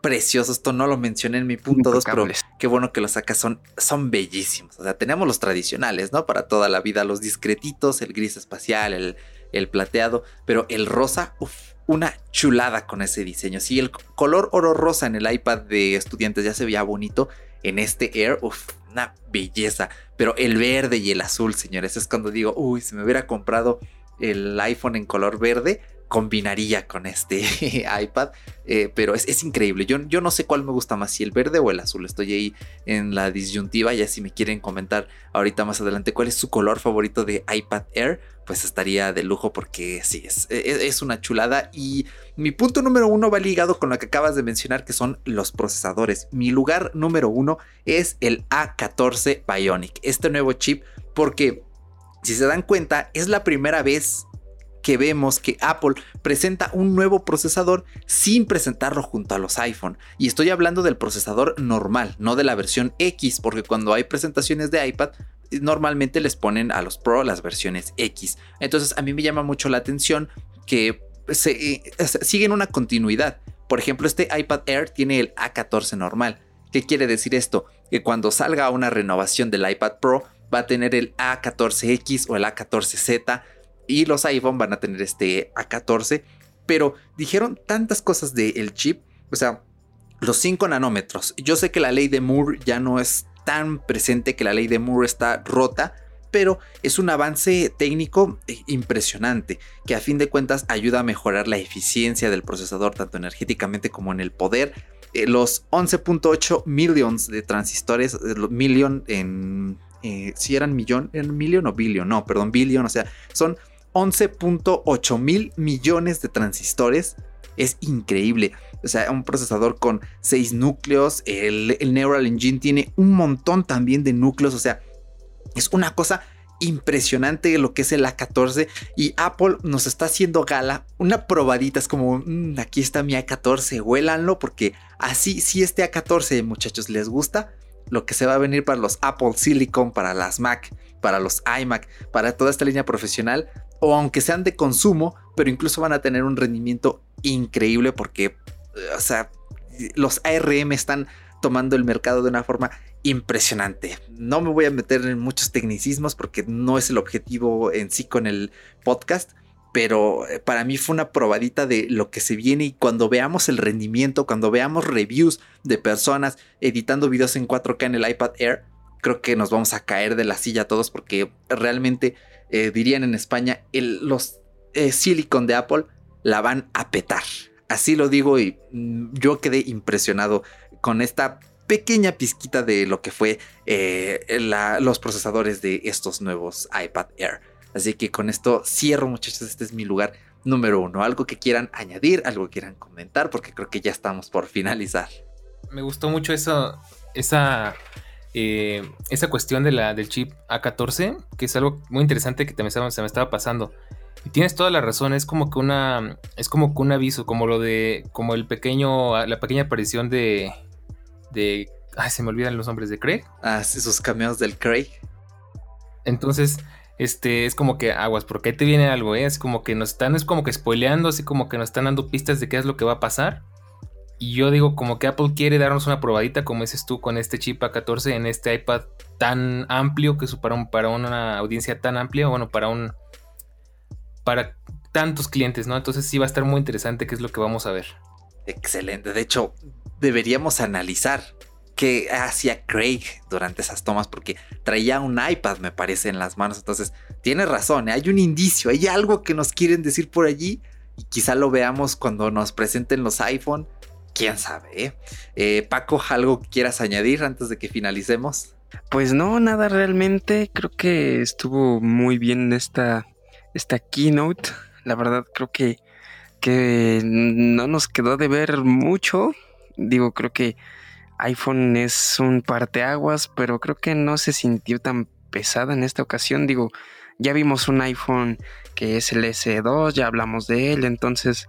precioso. Esto no lo mencioné en mi punto 2, pero qué bueno que lo sacas. Son, son bellísimos. O sea, tenemos los tradicionales, ¿no? Para toda la vida, los discretitos, el gris espacial, el, el plateado, pero el rosa, uff, una chulada con ese diseño. Si el color oro rosa en el iPad de estudiantes ya se veía bonito, en este Air, uff, una belleza. Pero el verde y el azul, señores, es cuando digo, uy, si me hubiera comprado el iPhone en color verde, combinaría con este iPad, eh, pero es, increíble. Yo, yo, no sé cuál me gusta más, si el verde o el azul. Estoy ahí en la disyuntiva. Ya si me quieren comentar ahorita más adelante cuál es su color favorito de iPad Air, pues estaría de lujo porque sí, es, e, e, es, una chulada. Y mi punto número uno va ligado con lo que acabas de mencionar, que son los procesadores. Mi lugar número uno es el A14 Bionic, este nuevo chip, porque si se dan cuenta, es la primera vez que vemos que Apple presenta un nuevo procesador sin presentarlo junto a los iPhone. Y estoy hablando del procesador normal, no de la versión X, porque cuando hay presentaciones de iPad, normalmente les ponen a los Pro las versiones X. Entonces a mí me llama mucho la atención que se, eh, siguen una continuidad. Por ejemplo, este iPad Air tiene el A14 normal. ¿Qué quiere decir esto? Que cuando salga una renovación del iPad Pro va a tener el A14X o el A14Z y los iPhone van a tener este A14. Pero dijeron tantas cosas del chip, o sea, los 5 nanómetros. Yo sé que la ley de Moore ya no es tan presente, que la ley de Moore está rota, pero es un avance técnico eh, impresionante que a fin de cuentas ayuda a mejorar la eficiencia del procesador tanto energéticamente como en el poder. Eh, los 11.8 millones de transistores, eh, million en si eran millón, eran million o billion, no, perdón, billion, o sea, son 11.8 mil millones de transistores. Es increíble. O sea, un procesador con 6 núcleos. El, el Neural Engine tiene un montón también de núcleos. O sea, es una cosa impresionante lo que es el A14 y Apple nos está haciendo gala, una probadita, es como, mm, aquí está mi A14, huélanlo porque así, si este A14 muchachos les gusta, lo que se va a venir para los Apple Silicon, para las Mac, para los iMac, para toda esta línea profesional, o aunque sean de consumo, pero incluso van a tener un rendimiento increíble porque, o sea, los ARM están tomando el mercado de una forma impresionante. No me voy a meter en muchos tecnicismos porque no es el objetivo en sí con el podcast, pero eh, para mí fue una probadita de lo que se viene y cuando veamos el rendimiento, cuando veamos reviews de personas editando videos en 4K en el iPad Air, creo que nos vamos a caer de la silla todos porque realmente eh, dirían en España, los eh, Silicon de Apple la van a petar. Así lo digo y mm, yo quedé impresionado con esta pequeña pizquita de lo que fue eh, los procesadores de estos nuevos iPad Air. Así que con esto cierro muchachos, este es mi lugar número uno. Algo que quieran añadir, algo que quieran comentar, porque creo que ya estamos por finalizar. Me gustó mucho eso, esa, eh, esa cuestión de la, del chip A14, que es algo muy interesante que también se me estaba pasando. Y tienes toda la razón, es como que una, es como que un aviso, como lo de, como el pequeño, la pequeña aparición de, de. Ay, se me olvidan los nombres de Craig. Ah, sí, sus cameos del Craig. Entonces, este, es como que aguas, porque ahí te viene algo, ¿eh? Es como que nos están, es como que spoileando, así como que nos están dando pistas de qué es lo que va a pasar. Y yo digo, como que Apple quiere darnos una probadita, como dices tú, con este chip A14 en este iPad tan amplio, que un, para una audiencia tan amplia, bueno, para un. para tantos clientes, ¿no? Entonces sí va a estar muy interesante qué es lo que vamos a ver. Excelente. De hecho, deberíamos analizar qué hacía Craig durante esas tomas, porque traía un iPad, me parece, en las manos. Entonces, tiene razón, ¿eh? hay un indicio, hay algo que nos quieren decir por allí y quizá lo veamos cuando nos presenten los iPhone. Quién sabe, ¿eh? eh Paco, ¿algo que quieras añadir antes de que finalicemos? Pues no, nada realmente. Creo que estuvo muy bien esta, esta keynote. La verdad, creo que, que no nos quedó de ver mucho digo, creo que iPhone es un parteaguas, pero creo que no se sintió tan pesada en esta ocasión. Digo, ya vimos un iPhone que es el S2, ya hablamos de él, entonces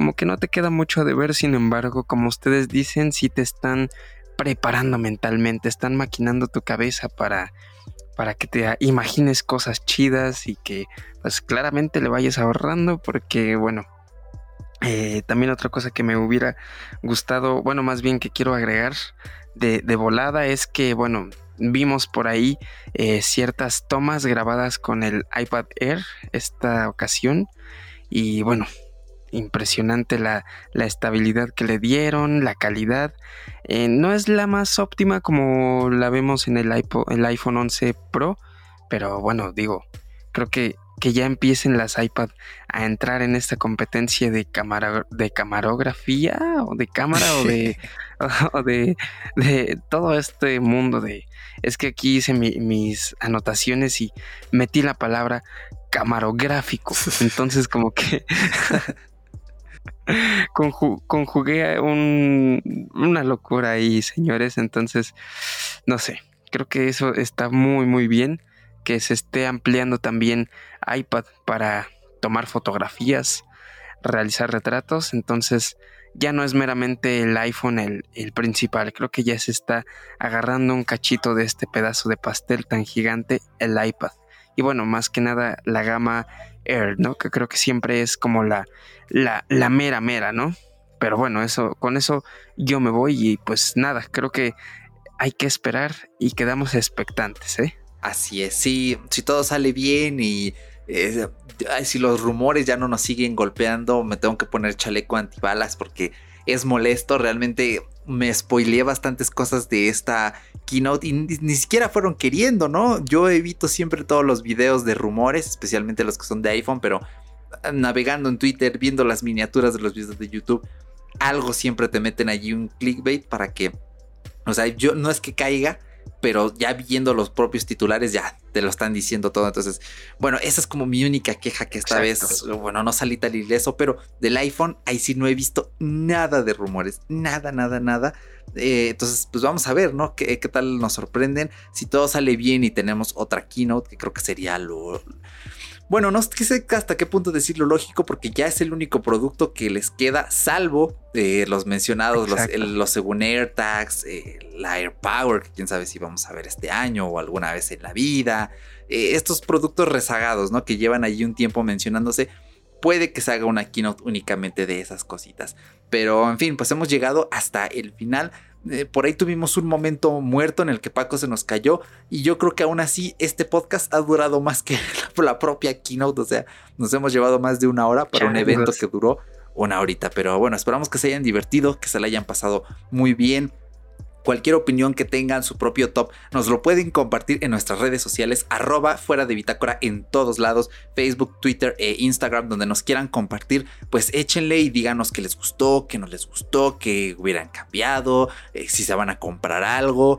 como que no te queda mucho de ver, sin embargo, como ustedes dicen, si te están preparando mentalmente, están maquinando tu cabeza para para que te imagines cosas chidas y que pues claramente le vayas ahorrando porque bueno, eh, también otra cosa que me hubiera gustado, bueno, más bien que quiero agregar de, volada es que, bueno, vimos por ahí eh, ciertas tomas grabadas con el iPad Air esta ocasión y bueno, impresionante la, estabilidad que le dieron, la calidad. Eh, no es la más óptima como la vemos en el, el iPhone 11 Pro, pero bueno, digo, creo que que ya empiecen las iPad a entrar en esta competencia de, cámara, de camarografía o de cámara o de, de, todo este mundo de... Es que aquí hice mis anotaciones y metí la palabra camarográfico. Entonces como que conjugué una locura ahí, señores. Entonces, no sé, creo que eso está muy, muy bien que se esté ampliando también iPad para tomar fotografías, realizar retratos, entonces ya no es meramente el iPhone el, principal, creo que ya se está agarrando un cachito de este pedazo de pastel tan gigante, el iPad. Y bueno, más que nada la gama Air, ¿no? Que creo que siempre es como la, la, la mera mera, ¿no? Pero bueno, eso, con eso yo me voy y pues nada, creo que hay que esperar y quedamos expectantes, ¿eh? Así es, sí, si todo sale bien y eh, si los rumores ya no nos siguen golpeando, me tengo que poner chaleco antibalas porque es molesto. Realmente me spoileé bastantes cosas de esta keynote y ni, siquiera fueron queriendo, ¿no? Yo evito siempre todos los videos de rumores, especialmente los que son de iPhone, pero ah, navegando en Twitter, viendo las miniaturas de los videos de YouTube, algo siempre te meten allí un clickbait para que, o sea, yo no es que caiga pero ya viendo los propios titulares ya te lo están diciendo todo. Entonces, bueno, esa es como mi única queja que esta vez, bueno, no salí tan ileso, pero del iPhone ahí sí no he visto nada de rumores, nada, nada, nada. Eh, entonces, pues vamos a ver, ¿no? ¿Qué, ¿Qué, tal nos sorprenden? Si todo sale bien y tenemos otra keynote, que creo que sería lo, bueno, no sé hasta qué punto decirlo lógico, porque ya es el único producto que les queda, salvo eh, los mencionados, los, según AirTags, eh, la AirPower, que quién sabe si vamos a ver este año o alguna vez en la vida. Eh, estos productos rezagados, ¿no? Que llevan allí un tiempo mencionándose. Puede que se haga una keynote únicamente de esas cositas. Pero en fin, pues hemos llegado hasta el final. Eh, por ahí tuvimos un momento muerto en el que Paco se nos cayó y yo creo que aún así este podcast ha durado más que la, propia keynote, o sea, nos hemos llevado más de una hora para un evento que duró una horita, pero bueno, esperamos que se hayan divertido, que se la hayan pasado muy bien. Cualquier opinión que tengan, su propio top, nos lo pueden compartir en nuestras redes sociales, arroba fuera de bitácora en todos lados, Facebook, Twitter e Instagram, donde nos quieran compartir, pues échenle y díganos que les gustó, que no les gustó, que hubieran cambiado, eh, si se van a comprar algo,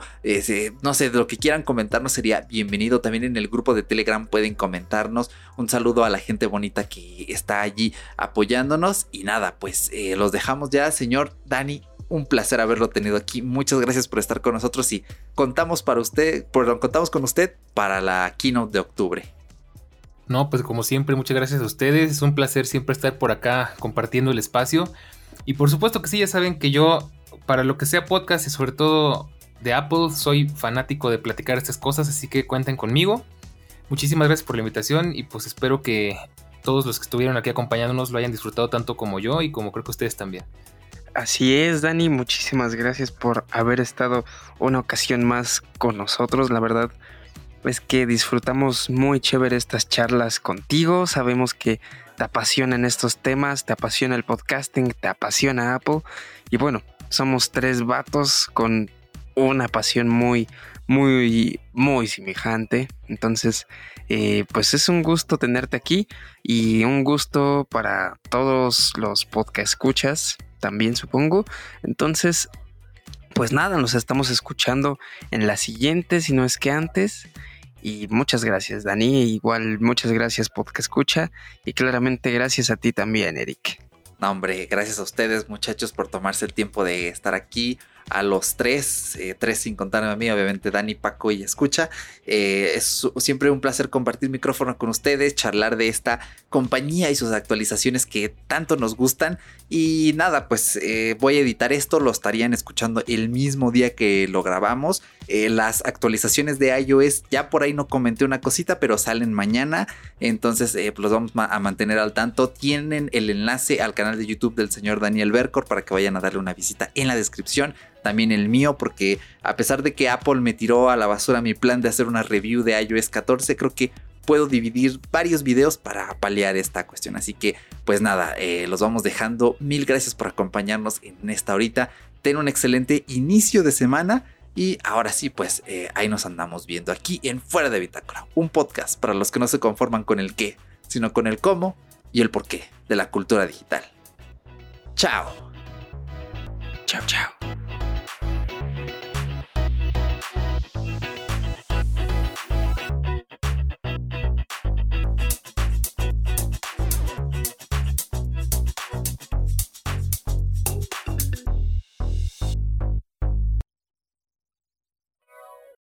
no sé, de lo que quieran comentarnos sería bienvenido. También en el grupo de Telegram pueden comentarnos. Un saludo a la gente bonita que está allí apoyándonos. Y nada, pues eh, los dejamos ya, señor Dani un placer haberlo tenido aquí. Muchas gracias por estar con nosotros y contamos para usted, perdón, contamos con usted para la keynote de octubre. No, pues como siempre, muchas gracias a ustedes. Es un placer siempre estar por acá compartiendo el espacio. Y por supuesto que sí, ya saben que yo, para lo que sea podcast y sobre todo de Apple, soy fanático de platicar estas cosas, así que cuenten conmigo. Muchísimas gracias por la invitación y pues espero que todos los que estuvieron aquí acompañándonos lo hayan disfrutado tanto como yo y como creo que ustedes también. Así es, Dani, muchísimas gracias por haber estado una ocasión más con nosotros. La verdad es que disfrutamos muy chévere estas charlas contigo. Sabemos que te apasionan estos temas, te apasiona el podcasting, te apasiona Apple. Y bueno, somos tres vatos con una pasión muy, muy, muy semejante. Entonces, eh, pues es un gusto tenerte aquí y un gusto para todos los podcast escuchas también supongo. Entonces, pues nada, nos estamos escuchando en la siguiente, si no es que antes. Y muchas gracias, Dani. Igual muchas gracias, Podcast Escucha. Y claramente gracias a ti también, Eric. No, hombre, gracias a ustedes, muchachos, por tomarse el tiempo de estar aquí a los tres, eh, tres sin contarme a mí, obviamente Dani, Paco y Escucha. Eh, es siempre un placer compartir micrófono con ustedes, charlar de esta compañía y sus actualizaciones que tanto nos gustan. Y nada, pues eh, voy a editar esto, lo estarían escuchando el mismo día que lo grabamos. las actualizaciones de iOS, ya por ahí no comenté una cosita, pero salen mañana. Entonces los vamos a mantener al tanto. Tienen el enlace al canal de YouTube del señor Daniel Bercor para que vayan a darle una visita en la descripción también el mío, porque a pesar de que Apple me tiró a la basura mi plan de hacer una review de iOS 14, creo que puedo dividir varios videos para paliar esta cuestión. Así que, pues nada, eh, los vamos dejando. Mil gracias por acompañarnos en esta horita. Ten un excelente inicio de semana. Y ahora sí, pues eh, ahí nos andamos viendo aquí en Fuera de Bitácora, un podcast para los que no se conforman con el qué, sino con el cómo y el por qué de la cultura digital. Chao. Chao, chao.